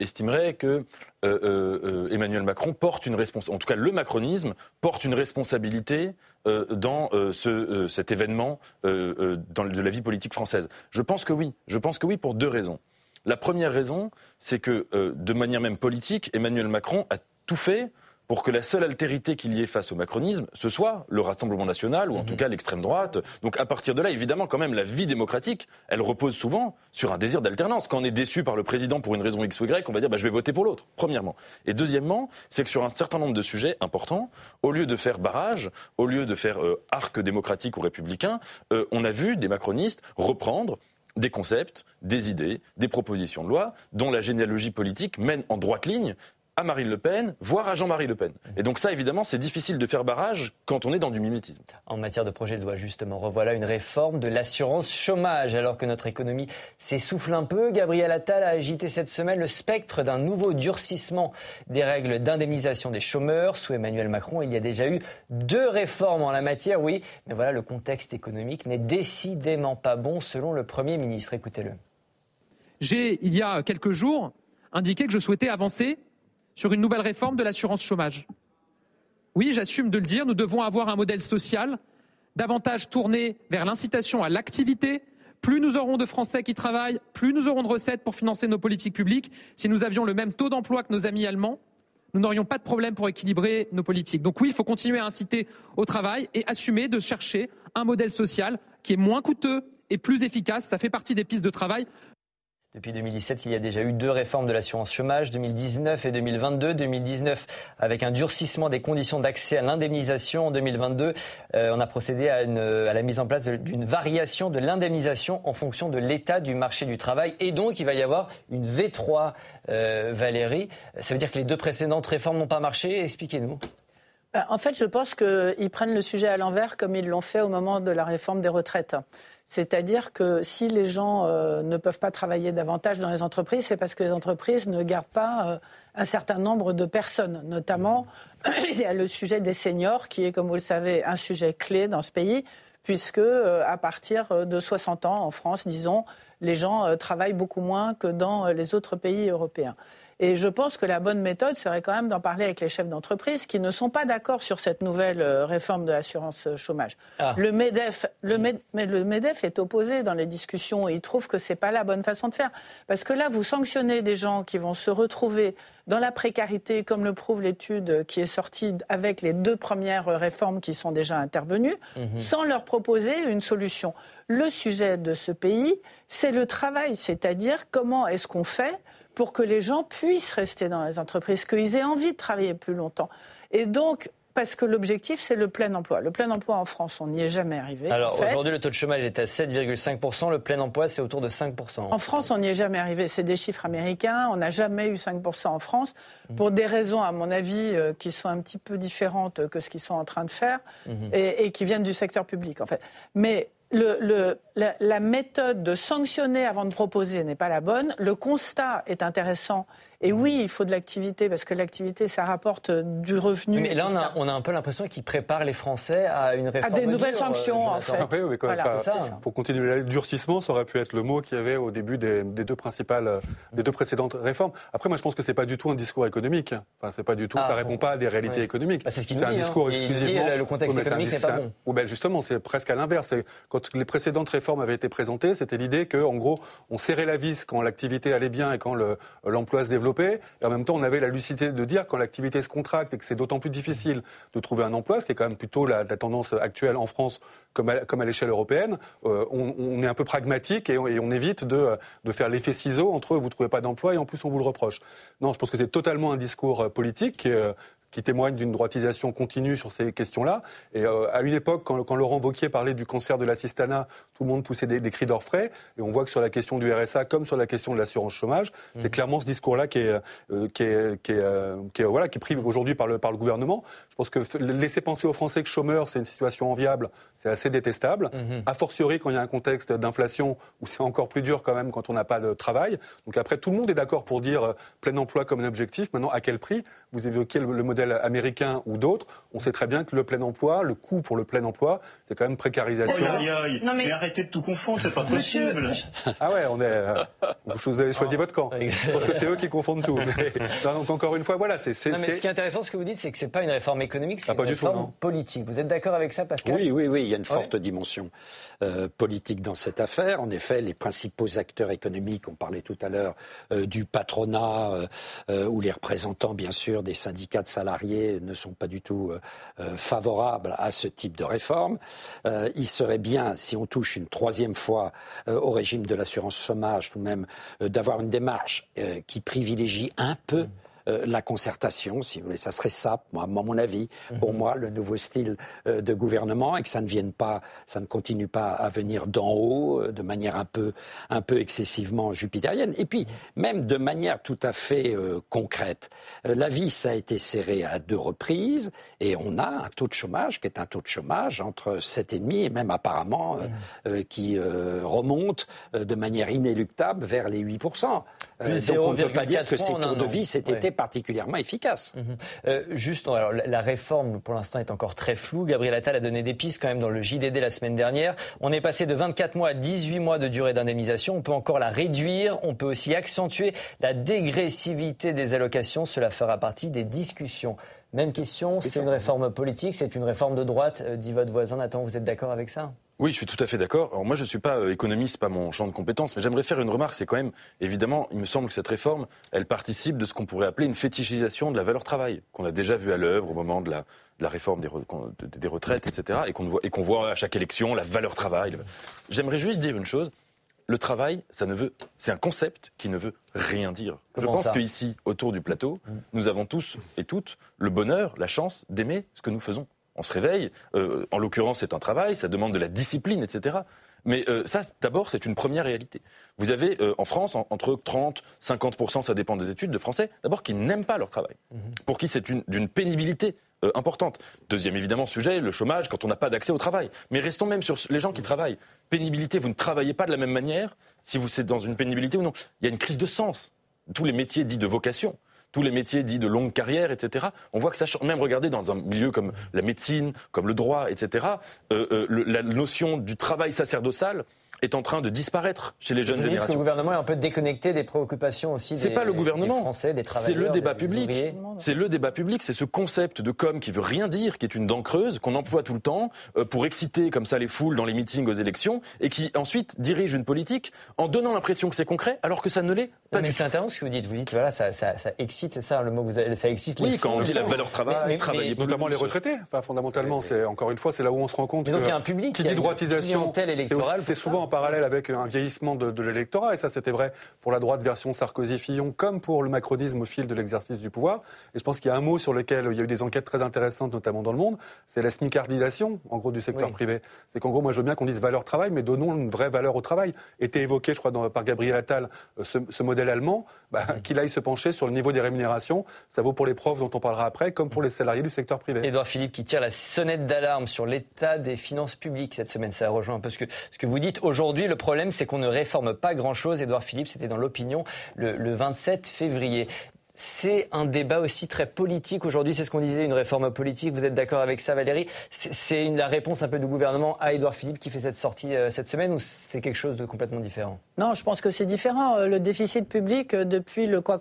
F: estimerait que Emmanuel Macron porte une responsabilité, en tout cas le macronisme porte une responsabilité dans ce, cet événement de la vie politique française? Je pense que oui. Je pense que oui pour deux raisons. La première raison, c'est que, de manière même politique, Emmanuel Macron a tout fait pour que la seule altérité qu'il y ait face au macronisme, ce soit le Rassemblement national, ou en tout mhm. cas l'extrême droite. Donc à partir de là, évidemment, quand même, la vie démocratique, elle repose souvent sur un désir d'alternance. Quand on est déçu par le président pour une raison X ou Y, on va dire bah, je vais voter pour l'autre, premièrement. Et deuxièmement, c'est que sur un certain nombre de sujets importants, au lieu de faire barrage, au lieu de faire euh, arc démocratique ou républicain, euh, on a vu des macronistes reprendre des concepts, des idées, des propositions de loi dont la généalogie politique mène en droite ligne à Marine Le Pen, voire à Jean-Marie Le Pen. Et donc ça, évidemment, c'est difficile de faire barrage quand on est dans du mimétisme.
A: En matière de projet de loi, justement, revoilà une réforme de l'assurance chômage. Alors que notre économie s'essouffle un peu, Gabriel Attal a agité cette semaine le spectre d'un nouveau durcissement des règles d'indemnisation des chômeurs. Sous Emmanuel Macron, il y a déjà eu deux réformes en la matière, oui. Mais voilà, le contexte économique n'est décidément pas bon, selon le Premier ministre. Écoutez-le.
O: J'ai, il y a quelques jours, indiqué que je souhaitais avancer sur une nouvelle réforme de l'assurance chômage. Oui, j'assume de le dire, nous devons avoir un modèle social davantage tourné vers l'incitation à l'activité. Plus nous aurons de Français qui travaillent, plus nous aurons de recettes pour financer nos politiques publiques. Si nous avions le même taux d'emploi que nos amis allemands, nous n'aurions pas de problème pour équilibrer nos politiques. Donc oui, il faut continuer à inciter au travail et assumer de chercher un modèle social qui est moins coûteux et plus efficace. Ça fait partie des pistes de travail.
A: Depuis 2017, il y a déjà eu deux réformes de l'assurance chômage, 2019 et 2022. 2019 avec un durcissement des conditions d'accès à l'indemnisation. En 2022, euh, on a procédé à, la mise en place d'une variation de l'indemnisation en fonction de l'état du marché du travail. Et donc, il va y avoir une V3, euh, Valérie. Ça veut dire que les deux précédentes réformes n'ont pas marché Expliquez-nous.
C: Ben, en fait, je pense qu'ils prennent le sujet à l'envers comme ils l'ont fait au moment de la réforme des retraites. C'est-à-dire que si les gens euh, ne peuvent pas travailler davantage dans les entreprises, c'est parce que les entreprises ne gardent pas euh, un certain nombre de personnes. Notamment, *clears throat* il y a le sujet des seniors, qui est, comme vous le savez, un sujet clé dans ce pays, puisque euh, à partir de 60 ans, en France, disons, les gens travaillent beaucoup moins que dans les autres pays européens. Et je pense que la bonne méthode serait quand même d'en parler avec les chefs d'entreprise qui ne sont pas d'accord sur cette nouvelle euh, réforme de l'assurance euh, chômage. Ah. Le MEDEF, le, mais le MEDEF est opposé dans les discussions. Il trouve que c'est pas la bonne façon de faire. Parce que là, vous sanctionnez des gens qui vont se retrouver dans la précarité, comme le prouve l'étude qui est sortie avec les deux premières réformes qui sont déjà intervenues, mhm. sans leur proposer une solution. Le sujet de ce pays, c'est le travail, c'est-à-dire comment est-ce qu'on fait pour que les gens puissent rester dans les entreprises, qu'ils aient envie de travailler plus longtemps. Et donc, parce que l'objectif, c'est le plein emploi. Le plein emploi en France, on n'y est jamais arrivé.
A: Alors aujourd'hui, le taux de chômage est à 7,5%, le plein emploi, c'est autour de 5%.
C: En France, on n'y est jamais arrivé. C'est des chiffres américains. On n'a jamais eu 5% en France, mmh. pour des raisons, à mon avis, euh, qui sont un petit peu différentes que ce qu'ils sont en train de faire, mmh. et, et, qui viennent du secteur public, en fait. Mais le, la, méthode de sanctionner avant de proposer n'est pas la bonne. Le constat est intéressant. Et oui, il faut de l'activité parce que l'activité, ça rapporte du revenu.
A: Mais là, on a, on a un peu l'impression qu'il prépare les Français à une réforme.
C: À des nouvelles sanctions, en fait.
D: Pour continuer le durcissement, ça aurait pu être le mot qu'il y avait au début des, deux principales, des deux précédentes réformes. Après, moi, je pense que c'est pas du tout un discours économique. Enfin, c'est pas du tout. ça ah, répond pas à des réalités économiques.
A: Bah, c'est
D: un
A: hein.
D: discours exclusivement.
A: le contexte économique n'est pas bon.
D: Ou ben justement, c'est presque à l'inverse. Quand les précédentes réformes avaient été présentées, c'était l'idée que, en gros, on serrait la vis quand l'activité allait bien et quand l'emploi se développait, et en même temps, on avait la lucidité de dire quand l'activité se contracte et que c'est d'autant plus difficile de trouver un emploi, ce qui est quand même plutôt la, tendance actuelle en France comme à, l'échelle européenne, euh, on, est un peu pragmatique et on, évite de, faire l'effet ciseau entre vous ne trouvez pas d'emploi et en plus on vous le reproche. Non, je pense que c'est totalement un discours politique qui témoigne d'une droitisation continue sur ces questions-là. Et euh, à une époque, quand, quand, Laurent Vauquier parlait du cancer de l'assistanat, tout le monde poussait des, des cris d'orfraie. Et on voit que sur la question du RSA, comme sur la question de l'assurance chômage, c'est mhm. clairement ce discours-là qui est, euh, qui est, qui est, euh, qui est, voilà, qui est pris aujourd'hui par le, par le gouvernement. Je pense que laisser penser aux Français que chômeur, c'est une situation enviable, c'est assez détestable. Mhm. A fortiori, quand il y a un contexte d'inflation où c'est encore plus dur quand même quand on n'a pas de travail. Donc après, tout le monde est d'accord pour dire plein emploi comme un objectif. Maintenant, à quel prix? Vous évoquez le, le modèle modèle américain ou d'autres, on sait très bien que le plein emploi, le coût pour le plein emploi, c'est quand même précarisation.
M: Oh, aïe, aïe.
C: Non, mais-
M: mais... arrêtez de tout confondre, c'est pas possible.
D: Ah ouais, on est. euh, vous avez choisi votre camp. Pense que c'est eux qui confondent tout. Mais, *laughs* non, donc encore une fois, voilà, c'est.
A: ce qui est intéressant, ce que vous dites, c'est que c'est pas une réforme économique, c'est
D: Ah,
A: une
D: tout,
A: réforme politique. Vous êtes d'accord avec ça, Pascal?
B: Oui, oui, oui, il y a une
A: Ouais.
B: forte dimension euh, politique dans cette affaire. En effet, les principaux acteurs économiques, on parlait tout à l'heure euh, du patronat, euh, euh, où les représentants, bien sûr, des syndicats de salariés ne sont pas du tout euh, euh, favorables à ce type de réforme. Euh, il serait bien, si on touche une troisième fois au régime de l'assurance chômage, tout de même, d'avoir une démarche qui privilégie un peu euh, la concertation, si vous voulez, ça serait ça, moi, à mon avis, pour moi, le nouveau style euh, de gouvernement, et que ça ne vienne pas, ça ne continue pas à venir d'en haut, euh, de manière un peu, un peu excessivement jupitérienne. Et puis, même de manière tout à fait euh, concrète, euh, la vie, ça a été serré à deux reprises, et on a un taux de chômage qui est un taux de chômage entre 7,5 et même apparemment euh, euh, qui euh, remonte euh, de manière inéluctable vers les 8%. Euh,
A: Plus
B: donc on ne peut pas dire
A: 0,4
B: que ces
A: un
B: de vie été particulièrement efficaces.
A: Mhm. Euh, juste, alors, la, la réforme, pour l'instant, est encore très floue. Gabriel Attal a donné des pistes quand même dans le JDD la semaine dernière. On est passé de 24 mois à 18 mois de durée d'indemnisation. On peut encore la réduire. On peut aussi accentuer la dégressivité des allocations. Cela fera partie des discussions. Même question, c'est une réforme politique, c'est une réforme de droite, euh, dit votre voisin. Nathan, vous êtes d'accord avec ça?
F: Oui, je suis tout à fait d'accord. Alors moi, je ne suis pas euh, économiste, pas mon champ de compétences, mais j'aimerais faire une remarque. C'est quand même, évidemment, il me semble que cette réforme, elle participe de ce qu'on pourrait appeler une fétichisation de la valeur travail, qu'on a déjà vu à l'œuvre au moment de la, de la réforme des, retraites, etc., et qu'on voit, et qu'on voit à chaque élection la valeur travail. J'aimerais juste dire une chose. Le travail, ça ne veut, c'est un concept qui ne veut rien dire.
A: Comment
F: je pense qu'ici, autour du plateau, nous avons tous et toutes le bonheur, la chance d'aimer ce que nous faisons. On se réveille, euh, en l'occurrence c'est un travail, ça demande de la discipline, etc. Mais euh, ça, d'abord, c'est une première réalité. Vous avez euh, en France en- entre 30, 50%, ça dépend des études, de Français, d'abord qui n'aiment pas leur travail, pour qui c'est une- d'une pénibilité euh, importante. Deuxième évidemment sujet, le chômage, quand on n'a pas d'accès au travail. Mais restons même sur les gens qui travaillent. Pénibilité, vous ne travaillez pas de la même manière si vous êtes dans une pénibilité ou non. Il y a une crise de sens. Tous les métiers dits de vocation, tous les métiers dits de longue carrière, etc. On voit que ça change. Même regardez dans un milieu comme la médecine, comme le droit, etc. euh, euh, la notion du travail sacerdotal est en train de disparaître chez les jeunes
A: Vous dites que le
F: générations.
A: gouvernement est un peu déconnecté des préoccupations aussi
F: C'est
A: des,
F: pas le
A: des
F: gouvernement,
A: Français, des
F: c'est
A: travailleurs.
F: le débat
A: des
F: public. C'est le débat public, c'est ce concept de com qui veut rien dire, qui est une dent creuse, qu'on emploie tout le temps euh, pour exciter comme ça les foules dans les meetings aux élections, et qui ensuite dirige une politique en donnant l'impression que c'est concret, alors que ça ne l'est pas
A: Non, mais c'est intéressant ce que vous dites. Vous dites, voilà, ça, ça, ça excite, c'est ça le mot que vous avez, ça excite les
F: Oui, quand on dit la valeur travail,
A: Mais- mais-
F: travailler
A: mais-
F: plus.
D: Notamment les retraités. Enfin, fondamentalement, c'est encore une fois, c'est là où on se rend compte
A: Mais donc
D: que
A: il y a un public,
D: qui dit droitisation, c'est c'est souvent en parallèle avec un vieillissement de, de l'électorat, et ça c'était vrai pour la droite version Sarkozy-Fillon, comme pour le macronisme au fil de l'exercice du pouvoir. Et je pense qu'il y a un mot sur lequel il y a eu des enquêtes très intéressantes, notamment dans le monde, c'est la smicardisation, en gros, du secteur
A: Oui.
D: privé. C'est qu'en gros, moi je veux bien qu'on dise valeur travail, mais donnons une vraie valeur au travail. Était évoqué, je crois, dans- par Gabriel Attal, euh, ce, ce modèle allemand, bah, qu'il aille se pencher sur le niveau des rémunérations. Ça vaut pour les profs dont on parlera après, comme pour les salariés du secteur privé.
A: Édouard Philippe qui tire la sonnette d'alarme sur l'état des finances publiques cette semaine. Ça rejoint un peu ce que, ce que vous dites. Aujourd'hui, le problème, c'est qu'on ne réforme pas grand-chose. Édouard Philippe, c'était dans l'opinion le, le 27 février. C'est un débat aussi très politique aujourd'hui. C'est ce qu'on disait, une réforme politique. Vous êtes d'accord avec ça, Valérie? C'est la réponse un peu du gouvernement à Édouard Philippe qui fait cette sortie euh, cette semaine ou c'est quelque chose de complètement différent?
C: Non, je pense que c'est différent. Euh, Le déficit public, euh, depuis le quoi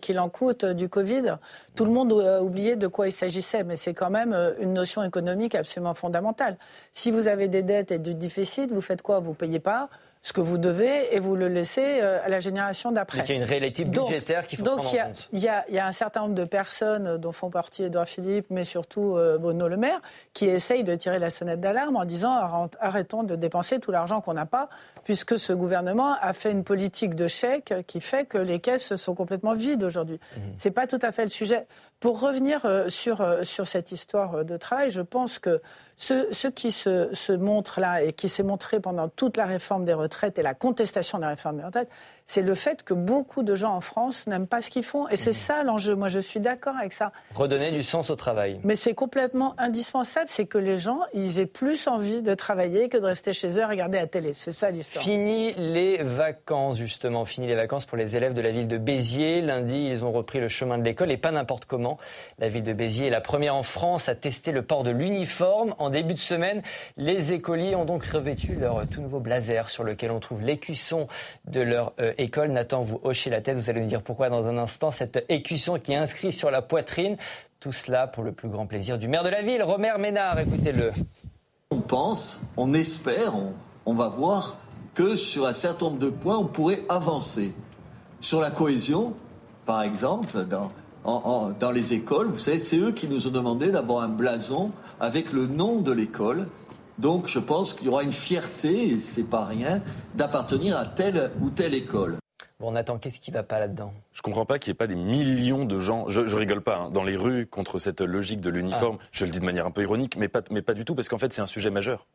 C: qu'il en coûte du Covid, tout le monde a oublié de quoi il s'agissait, mais c'est quand même une notion économique absolument fondamentale. Si vous avez des dettes et du déficit, vous faites quoi? Vous payez pas ce que vous devez et vous le laissez euh, à la génération d'après.
A: Donc il y a une réalité budgétaire qu'il faut
C: Donc
A: prendre
C: il y,
A: en
C: a,
A: compte.
C: il y a- il y a un certain nombre de personnes euh, dont font partie Édouard Philippe, mais surtout euh, Bruno Le Maire, qui essayent de tirer la sonnette d'alarme en disant arrêt- arrêtons de dépenser tout l'argent qu'on n'a pas, puisque ce gouvernement a fait une politique de chèque qui fait que les caisses sont complètement vides aujourd'hui. C'est pas tout à fait le sujet. Pour revenir euh, sur, euh, sur cette histoire euh, de travail, je pense que ce, qui se, se montre là et qui s'est montré pendant toute la réforme des retraites et la contestation de la réforme des retraites, c'est le fait que beaucoup de gens en France n'aiment pas ce qu'ils font. Et c'est
A: Mhm.
C: ça l'enjeu. Moi, je suis d'accord avec ça.
A: Redonner du sens au travail.
C: Mais c'est complètement indispensable, c'est que les gens, ils aient plus envie de travailler que de rester chez eux à regarder la télé. C'est ça l'histoire.
A: Fini les vacances, justement. Fini les vacances pour les élèves de la ville de Béziers. Lundi, ils ont repris le chemin de l'école et pas n'importe comment. La ville de Béziers est la première en France à tester le port de l'uniforme. En début de semaine, les écoliers ont donc revêtu leur tout nouveau blazer sur lequel on trouve l'écusson de leur euh, école. Nathan, vous hochez la tête. Vous allez nous dire pourquoi dans un instant. Cette écusson qui est inscrit sur la poitrine. Tout cela pour le plus grand plaisir du maire de la ville, Romer Ménard. Écoutez-le.
P: On pense, on espère, on, va voir que sur un certain nombre de points, on pourrait avancer. Sur la cohésion, par exemple, dans, dans les écoles, vous savez, c'est eux qui nous ont demandé d'avoir un blason avec le nom de l'école. Donc je pense qu'il y aura une fierté, et c'est pas rien, d'appartenir à telle ou telle école.
A: Bon, Nathan, qu'est-ce qui va pas là-dedans?
F: Je comprends pas qu'il n'y ait pas des millions de gens, je, je rigole pas, hein, dans les rues contre cette logique de l'uniforme.
A: Ah.
F: Je le dis de manière un peu ironique, mais pas, mais pas du tout, parce qu'en fait, c'est un sujet majeur.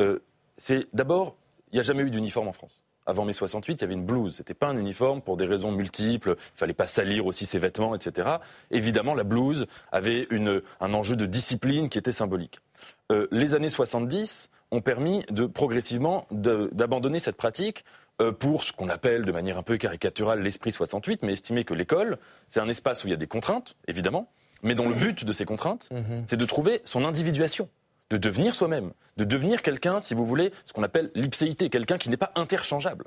F: Euh, c'est d'abord, il n'y a jamais eu d'uniforme en France. Avant mai 68, il y avait une blouse. C'était pas un uniforme pour des raisons multiples. Il fallait pas salir aussi ses vêtements, etc. Évidemment, la blouse avait une, un enjeu de discipline qui était symbolique. Euh, les années 70 ont permis de progressivement d'abandonner cette pratique euh, pour ce qu'on appelle de manière un peu caricaturale l'esprit 68, mais estimer que l'école, c'est un espace où il y a des contraintes, évidemment, mais dont le but de ces contraintes, c'est de trouver son individuation, de devenir soi-même, de devenir quelqu'un, si vous voulez, ce qu'on appelle l'ipséité, quelqu'un qui n'est pas interchangeable.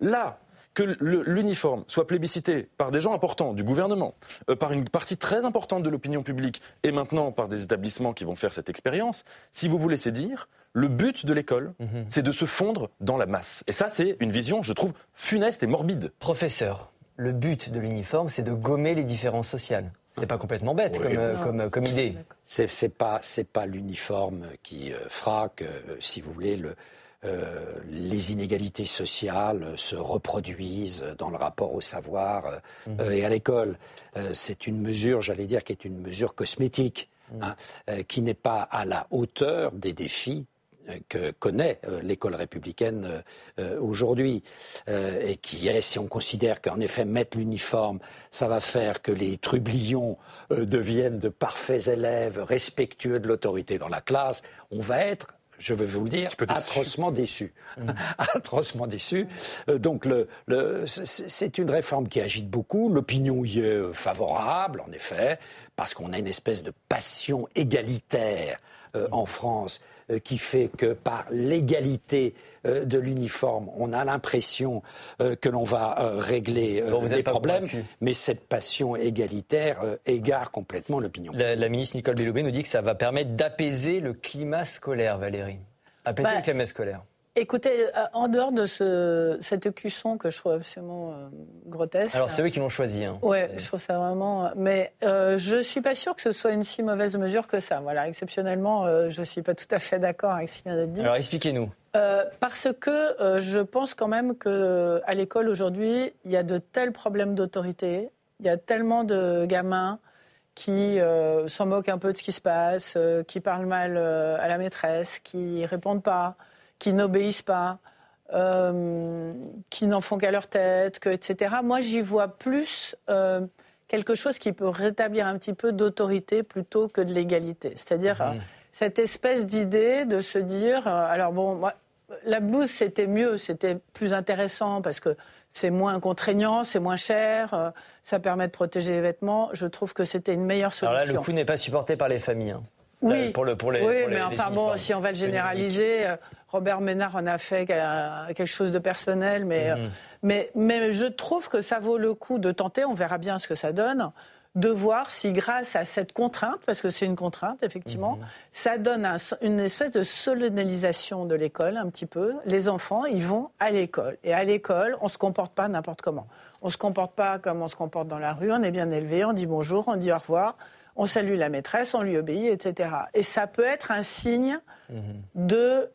F: Là, que le- l'uniforme soit plébiscité par des gens importants du gouvernement, euh, par une partie très importante de l'opinion publique et maintenant par des établissements qui vont faire cette expérience, si vous voulez, c'est dire le but de l'école, c'est de se fondre dans la masse. Et ça, c'est une vision, je trouve, funeste et morbide.
A: Professeur, le but de l'uniforme, c'est de gommer les différences sociales. C'est pas complètement bête
B: Oui.
A: comme, euh,
B: Non.
A: comme, comme idée.
B: C'est pas pas l'uniforme qui euh, fera que, euh, si vous voulez, le, euh, les inégalités sociales se reproduisent dans le rapport au savoir euh,
A: Mhm.
B: euh, et à l'école. Euh, c'est une mesure, j'allais dire, qui est une mesure cosmétique,
A: Mhm.
B: hein, qui n'est pas à la hauteur des défis que connaît l'école républicaine aujourd'hui et qui est, si on considère qu'en effet mettre l'uniforme, ça va faire que les trublions deviennent de parfaits élèves respectueux de l'autorité dans la classe, on va être je vais vous le dire, atrocement déçu. *laughs* atrocement déçu. Euh, donc, le, le- c'est- une réforme qui agite beaucoup. L'opinion y est euh, favorable, en effet, parce qu'on a une espèce de passion égalitaire euh, en France euh, qui fait que par l'égalité de l'uniforme, on a l'impression euh, que l'on va euh, régler euh,
A: Bon,
B: les problèmes, mais cette passion égalitaire euh, égare complètement l'opinion.
A: La, la ministre Nicole Belloubet nous dit que ça va permettre d'apaiser le climat scolaire, Valérie. Apaiser
C: Bah,
A: le climat scolaire.
C: Écoutez, euh, en dehors de ce, cet écusson que je trouve absolument euh, grotesque.
A: Alors, c'est eux qui l'ont choisi. hein.
C: Ouais, je trouve ça vraiment. Mais euh, je suis pas sûre que ce soit une si mauvaise mesure que ça. Voilà, exceptionnellement, euh, je suis pas tout à fait d'accord avec ce qui vient d'être dit.
A: Alors, expliquez-nous.
C: Euh, parce que euh, je pense quand même que à l'école aujourd'hui, il y a de tels problèmes d'autorité, il y a tellement de gamins qui euh, s'en moquent un peu de ce qui se passe, euh, qui parlent mal euh, à la maîtresse, qui répondent pas, qui n'obéissent pas, euh, qui n'en font qu'à leur tête, que, etc. Moi, j'y vois plus euh, quelque chose qui peut rétablir un petit peu d'autorité plutôt que de l'égalité. C'est-à-dire euh, cette espèce d'idée de se dire, alors bon, moi, la blouse c'était mieux, c'était plus intéressant parce que c'est moins contraignant, c'est moins cher, ça permet de protéger les vêtements. Je trouve que c'était une meilleure
A: Alors
C: solution.
A: là, le coût n'est pas supporté par les familles. hein.
C: Oui,
A: pour le, pour les,
C: oui
A: pour les-
C: mais
A: les
C: enfin bon, si on va le généraliser, Robert Ménard en a fait euh, quelque chose de personnel, mais, euh,
A: Mhm.
C: mais, mais je trouve que ça vaut le coup de tenter, on verra bien ce que ça donne, de voir si grâce à cette contrainte, parce que c'est une contrainte effectivement,
A: Mhm.
C: ça donne un- une espèce de solennalisation de l'école un petit peu. Les enfants, ils vont à l'école. Et à l'école, on ne se comporte pas n'importe comment. On ne se comporte pas comme on se comporte dans la rue, on est bien élevé, on dit bonjour, on dit au revoir, on salue la maîtresse, on lui obéit, etc. Et ça peut être un signe de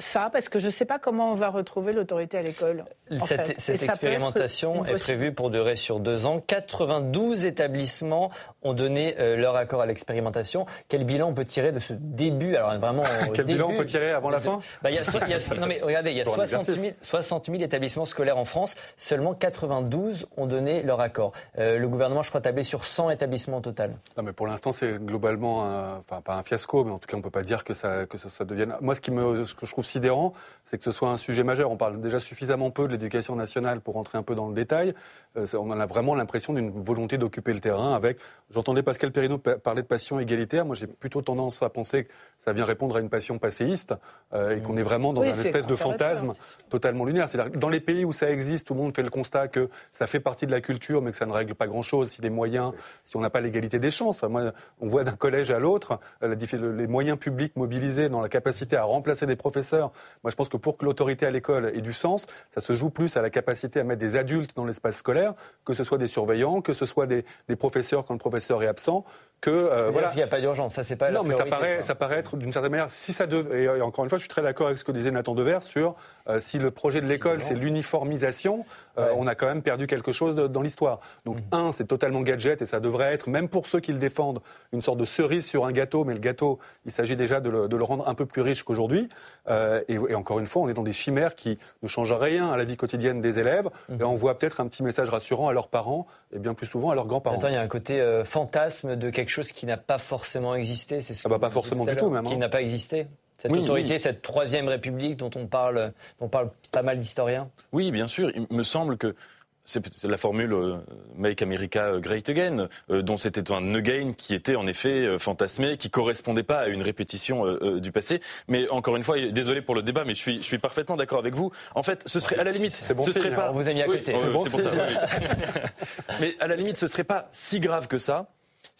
C: ça, parce que je ne sais pas comment on va retrouver l'autorité à l'école.
A: Cette, cette expérimentation est prévue pour durer sur deux ans. 92 établissements ont donné euh, leur accord à l'expérimentation. Quel bilan on peut tirer de ce début?
D: Alors vraiment, Quel bilan on peut tirer avant la fin?
A: Bah, y a, y a, Non mais regardez, il y a 60 000, 60 000, établissements scolaires en France. Seulement 92 ont donné leur accord. Euh, le gouvernement, je crois, tablé sur 100 établissements au total.
D: Non mais pour l'instant, c'est globalement, un, enfin pas un fiasco, mais en tout cas, on peut pas dire que ça, que ça, ça devienne. Moi, ce qui me, ce que je trouve sidérant, c'est que ce soit un sujet majeur. On parle déjà suffisamment peu de l'éducation nationale pour rentrer un peu dans le détail. Euh, on en a vraiment l'impression d'une volonté d'occuper le terrain avec. J'entendais Pascal Perrineau parler de passion égalitaire. Moi, j'ai plutôt tendance à penser que ça vient répondre à une passion passéiste euh, et qu'on est vraiment dans un espèce de fantasme totalement lunaire. C'est-à-dire dans les pays où ça existe, tout le monde fait le constat que ça fait partie de la culture, mais que ça ne règle pas grand-chose si les moyens, si on n'a pas l'égalité des chances. Moi, on voit d'un collège à l'autre euh, les moyens publics mobilisés dans la capacité à remplacer des professeurs. Moi, je pense que pour que l'autorité à l'école ait du sens, ça se joue plus à la capacité à mettre des adultes dans l'espace scolaire, que ce soit des surveillants, que ce soit des, des professeurs quand le professeur est absent, que
A: euh, voilà. Il n'y a pas d'urgence, ça c'est pas.
D: Non, mais ça paraît, ça paraît être d'une certaine manière, si ça devait. Et encore une fois, je suis très d'accord avec ce que disait Nathan Dever sur euh, si le projet de l'école c'est l'uniformisation, euh, on a quand même perdu quelque chose dans l'histoire. Donc mhm. un, c'est totalement gadget et ça devrait être, même pour ceux qui le défendent, une sorte de cerise sur un gâteau. Mais le gâteau, il s'agit déjà de le, de le, rendre un peu plus riche qu'aujourd'hui. Euh, et, et, encore une fois, on est dans des chimères qui ne changent rien à la vie quotidienne des élèves. Mhm. Et on voit peut-être un petit message rassurant à leurs parents et bien plus souvent à leurs grands-parents.
A: Attends, il y a un côté fantasme de quelque chose qui n'a pas forcément existé.
D: C'est ce ah bah pas forcément du tout même.
A: Qui hein. n'a pas existé. Cette autorité, cette troisième république dont on parle, dont parle pas mal d'historiens.
F: Oui, bien sûr. Il me semble que c'est la formule euh, Make America Great Again, euh, dont c'était un again qui était en effet euh, fantasmé, qui correspondait pas à une répétition du passé. Mais encore une fois, désolé pour le débat, mais je suis, je suis parfaitement d'accord avec vous. En fait, ce serait à la limite,
A: ce
F: serait
A: pas. vous avez mis à côté.
F: c'est bon pour ça. *laughs* mais à la limite, ce serait pas si grave que ça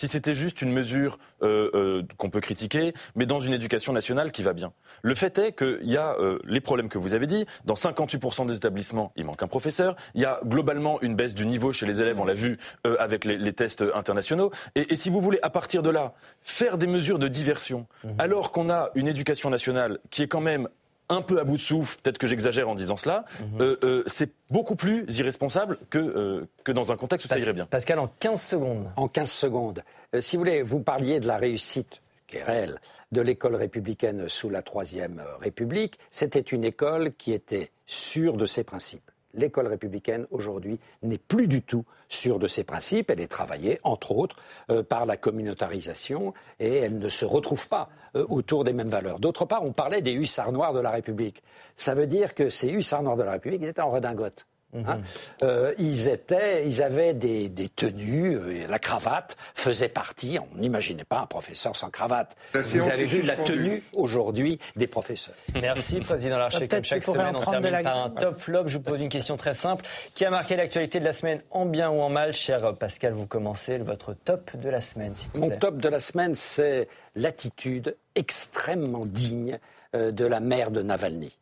F: si c'était juste une mesure euh, euh, qu'on peut critiquer, mais dans une éducation nationale qui va bien. Le fait est qu'il y a euh, les problèmes que vous avez dit. Dans 58% des établissements, il manque un professeur. Il y a globalement une baisse du niveau chez les élèves, on l'a vu avec les, tests internationaux. Et, si vous voulez, à partir de là, faire des mesures de diversion, mmh. alors qu'on a une éducation nationale qui est quand même un peu à bout de souffle, peut-être que j'exagère en disant cela, mhm. euh, euh, c'est beaucoup plus irresponsable que, euh, que dans un contexte où ça irait bien.
A: Pascal, en 15 secondes.
B: En 15 secondes. si vous voulez, vous parliez de la réussite qui est réelle, de l'école républicaine sous la Troisième République. C'était une école qui était sûre de ses principes l'école républicaine aujourd'hui n'est plus du tout sûre de ses principes. Elle est travaillée, entre autres, euh, par la communautarisation et elle ne se retrouve pas euh, autour des mêmes valeurs. D'autre part, on parlait des hussards noirs de la République. Ça veut dire que ces hussards noirs de la République, étaient en redingote. Hein. Mhm. Euh, ils étaient, ils avaient des, des tenues, euh, la cravate faisait partie. On n'imaginait pas un professeur sans cravate. Vous avez vu la tenue aujourd'hui des professeurs.
A: Merci, président Larcher. Comme chaque semaine, on termine par un top flop. Je vous pose une question très simple qui a marqué l'actualité de la semaine en bien ou en mal. Cher Pascal, vous commencez votre top de la semaine.
B: Mon top de la semaine, c'est l'attitude extrêmement digne euh, de la mère de Navalny,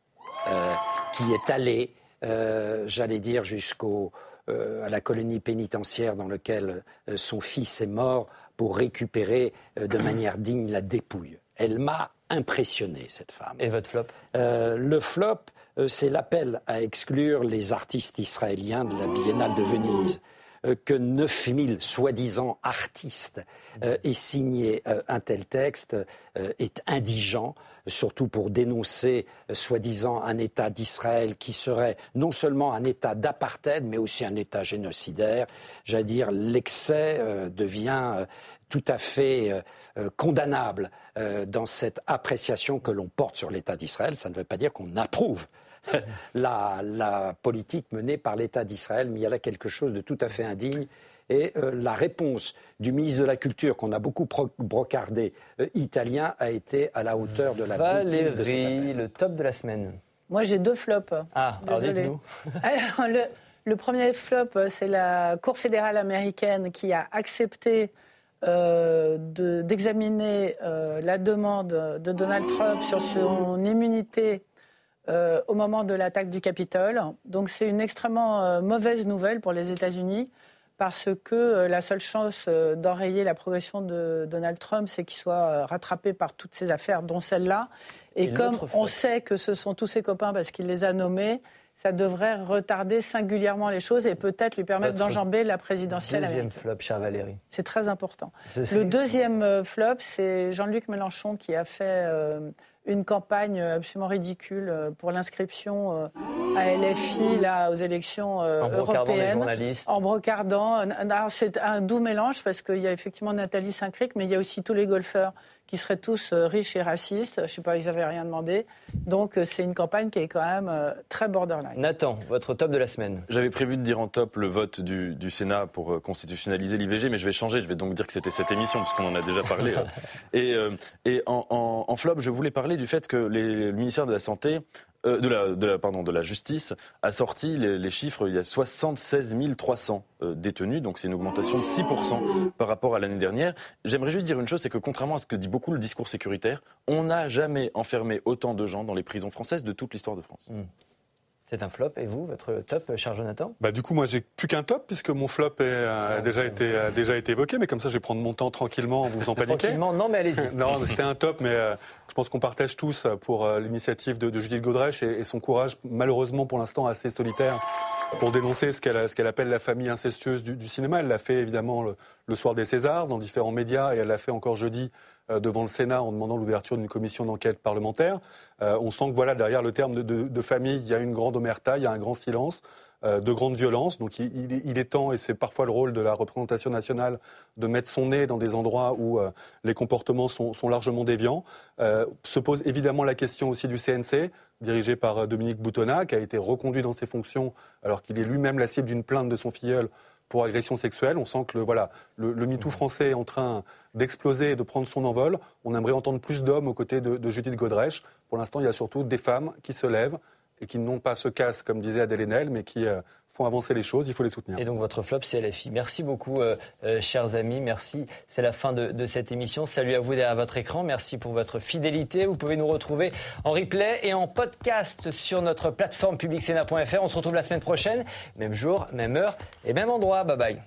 B: qui est allée j'allais dire, jusqu'au euh, à la colonie pénitentiaire dans laquelle euh, son fils est mort pour récupérer de manière *coughs* digne la dépouille. Elle m'a impressionné, cette femme.
A: Et votre flop?
B: Le flop, c'est l'appel à exclure les artistes israéliens de la Biennale de Venise que 9000 soi-disant artistes aient signé un tel texte est indigent surtout pour dénoncer, euh, soi-disant, un État d'Israël qui serait non seulement un État d'apartheid, mais aussi un État génocidaire. J'allais dire, l'excès euh, devient euh, tout à fait condamnable dans cette appréciation que l'on porte sur l'État d'Israël. Ça ne veut pas dire qu'on approuve *laughs* la, la, politique menée par l'État d'Israël, mais il y a là quelque chose de tout à fait indigne et euh, la réponse du ministre de la Culture, qu'on a beaucoup brocardé, euh, italien, a été à la hauteur de la
A: Valérie, le top de la semaine.
C: Moi, j'ai deux flops.
A: Ah,
C: désolé. *laughs* Alors, le, le, premier flop, c'est la Cour fédérale américaine qui a accepté euh, d'examiner la demande de Donald Trump sur son immunité au moment de l'attaque du Capitole. Donc c'est une extrêmement mauvaise nouvelle pour les États-Unis parce que euh, la seule chance euh, d'enrayer la progression de Donald Trump, c'est qu'il soit euh, rattrapé par toutes ces affaires, dont celle-là. Et,
A: Et
C: comme on sait que ce sont tous ses copains parce qu'il les a nommés, ça devrait retarder singulièrement les choses et peut-être lui permettre d'enjamber la présidentielle
A: Deuxième
C: américaine.
A: flop, cher Valérie.
C: C'est très important.
A: Ceci-
C: Le deuxième flop, c'est Jean-Luc Mélenchon qui a fait euh, une campagne absolument ridicule euh, pour l'inscription euh, à LFI là, aux élections euh,
A: En brocardant les
C: européennes. En brocardant. C'est un doux mélange parce qu'il y a effectivement Nathalie Saint-Cric, mais il y a aussi tous les golfeurs qui seraient tous euh, riches et racistes. Je ne sais pas, ils n'avaient rien demandé. Donc euh, c'est une campagne qui est quand même euh, très borderline.
A: Nathan, votre top de la semaine.
F: J'avais prévu de dire en top le vote du, du Sénat pour constitutionnaliser l'IVG, mais je vais changer. Je vais donc dire que c'était cette émission, puisqu'on en a déjà parlé. *laughs* et et en, en- en flop, je voulais parler du fait que les- le ministère de la Santé, euh, de, la, pardon, de la Justice, a sorti les, chiffres. Il y a 76 300 euh, détenus, donc c'est une augmentation de 6% par rapport à l'année dernière. J'aimerais juste dire une chose, c'est que contrairement à ce que dit beaucoup le discours sécuritaire, on n'a jamais enfermé autant de gens dans les prisons françaises de toute l'histoire de France.
A: C'est un flop. Et vous, votre top, cher Jonathan?
D: Bah, du coup, moi, j'ai plus qu'un top, puisque mon flop est, euh, a, déjà été, a déjà été évoqué, mais comme ça, je vais prendre mon temps tranquillement en vous faisant paniquer.
A: Tranquillement, non, mais allez-y. *laughs*
D: non, c'était un top, mais euh, je pense qu'on partage tous euh, pour euh, l'initiative de, de Judith Godrèche et, et son courage, malheureusement pour l'instant assez solitaire, pour dénoncer ce qu'elle appelle la famille incestueuse du, cinéma. Elle l'a fait évidemment le, soir des Césars, dans différents médias, et elle l'a fait encore jeudi euh, devant le Sénat en demandant l'ouverture d'une commission d'enquête parlementaire. Euh, on sent que voilà, derrière le terme de famille, il y a une grande omerta, il y a un grand silence. Euh, de grande violence. Donc il, est- temps, et c'est parfois le rôle de la représentation nationale, de mettre son nez dans des endroits où euh, les comportements sont, largement déviants. Euh, se pose évidemment la question aussi du CNC, dirigé par Dominique Boutonnat, qui a été reconduit dans ses fonctions alors qu'il est lui-même la cible d'une plainte de son filleul pour agression sexuelle. On sent que le, voilà, le, le MeToo français est en train d'exploser et de prendre son envol. On aimerait entendre plus d'hommes aux côtés de, de Judith Godrèche. Pour l'instant, il y a surtout des femmes qui se lèvent et qui n'ont pas ce casse, comme disait Adèle Haenel, mais qui euh, font avancer les choses. Il faut les soutenir.
A: Et donc votre flop, c'est LFI. Merci beaucoup, euh, euh, chers amis. Merci. C'est la fin de, de cette émission. Salut à vous derrière votre écran. Merci pour votre fidélité. Vous pouvez nous retrouver en replay et en podcast sur notre plateforme publicsena.fr. On se retrouve la semaine prochaine, même jour, même heure et même endroit. Bye bye.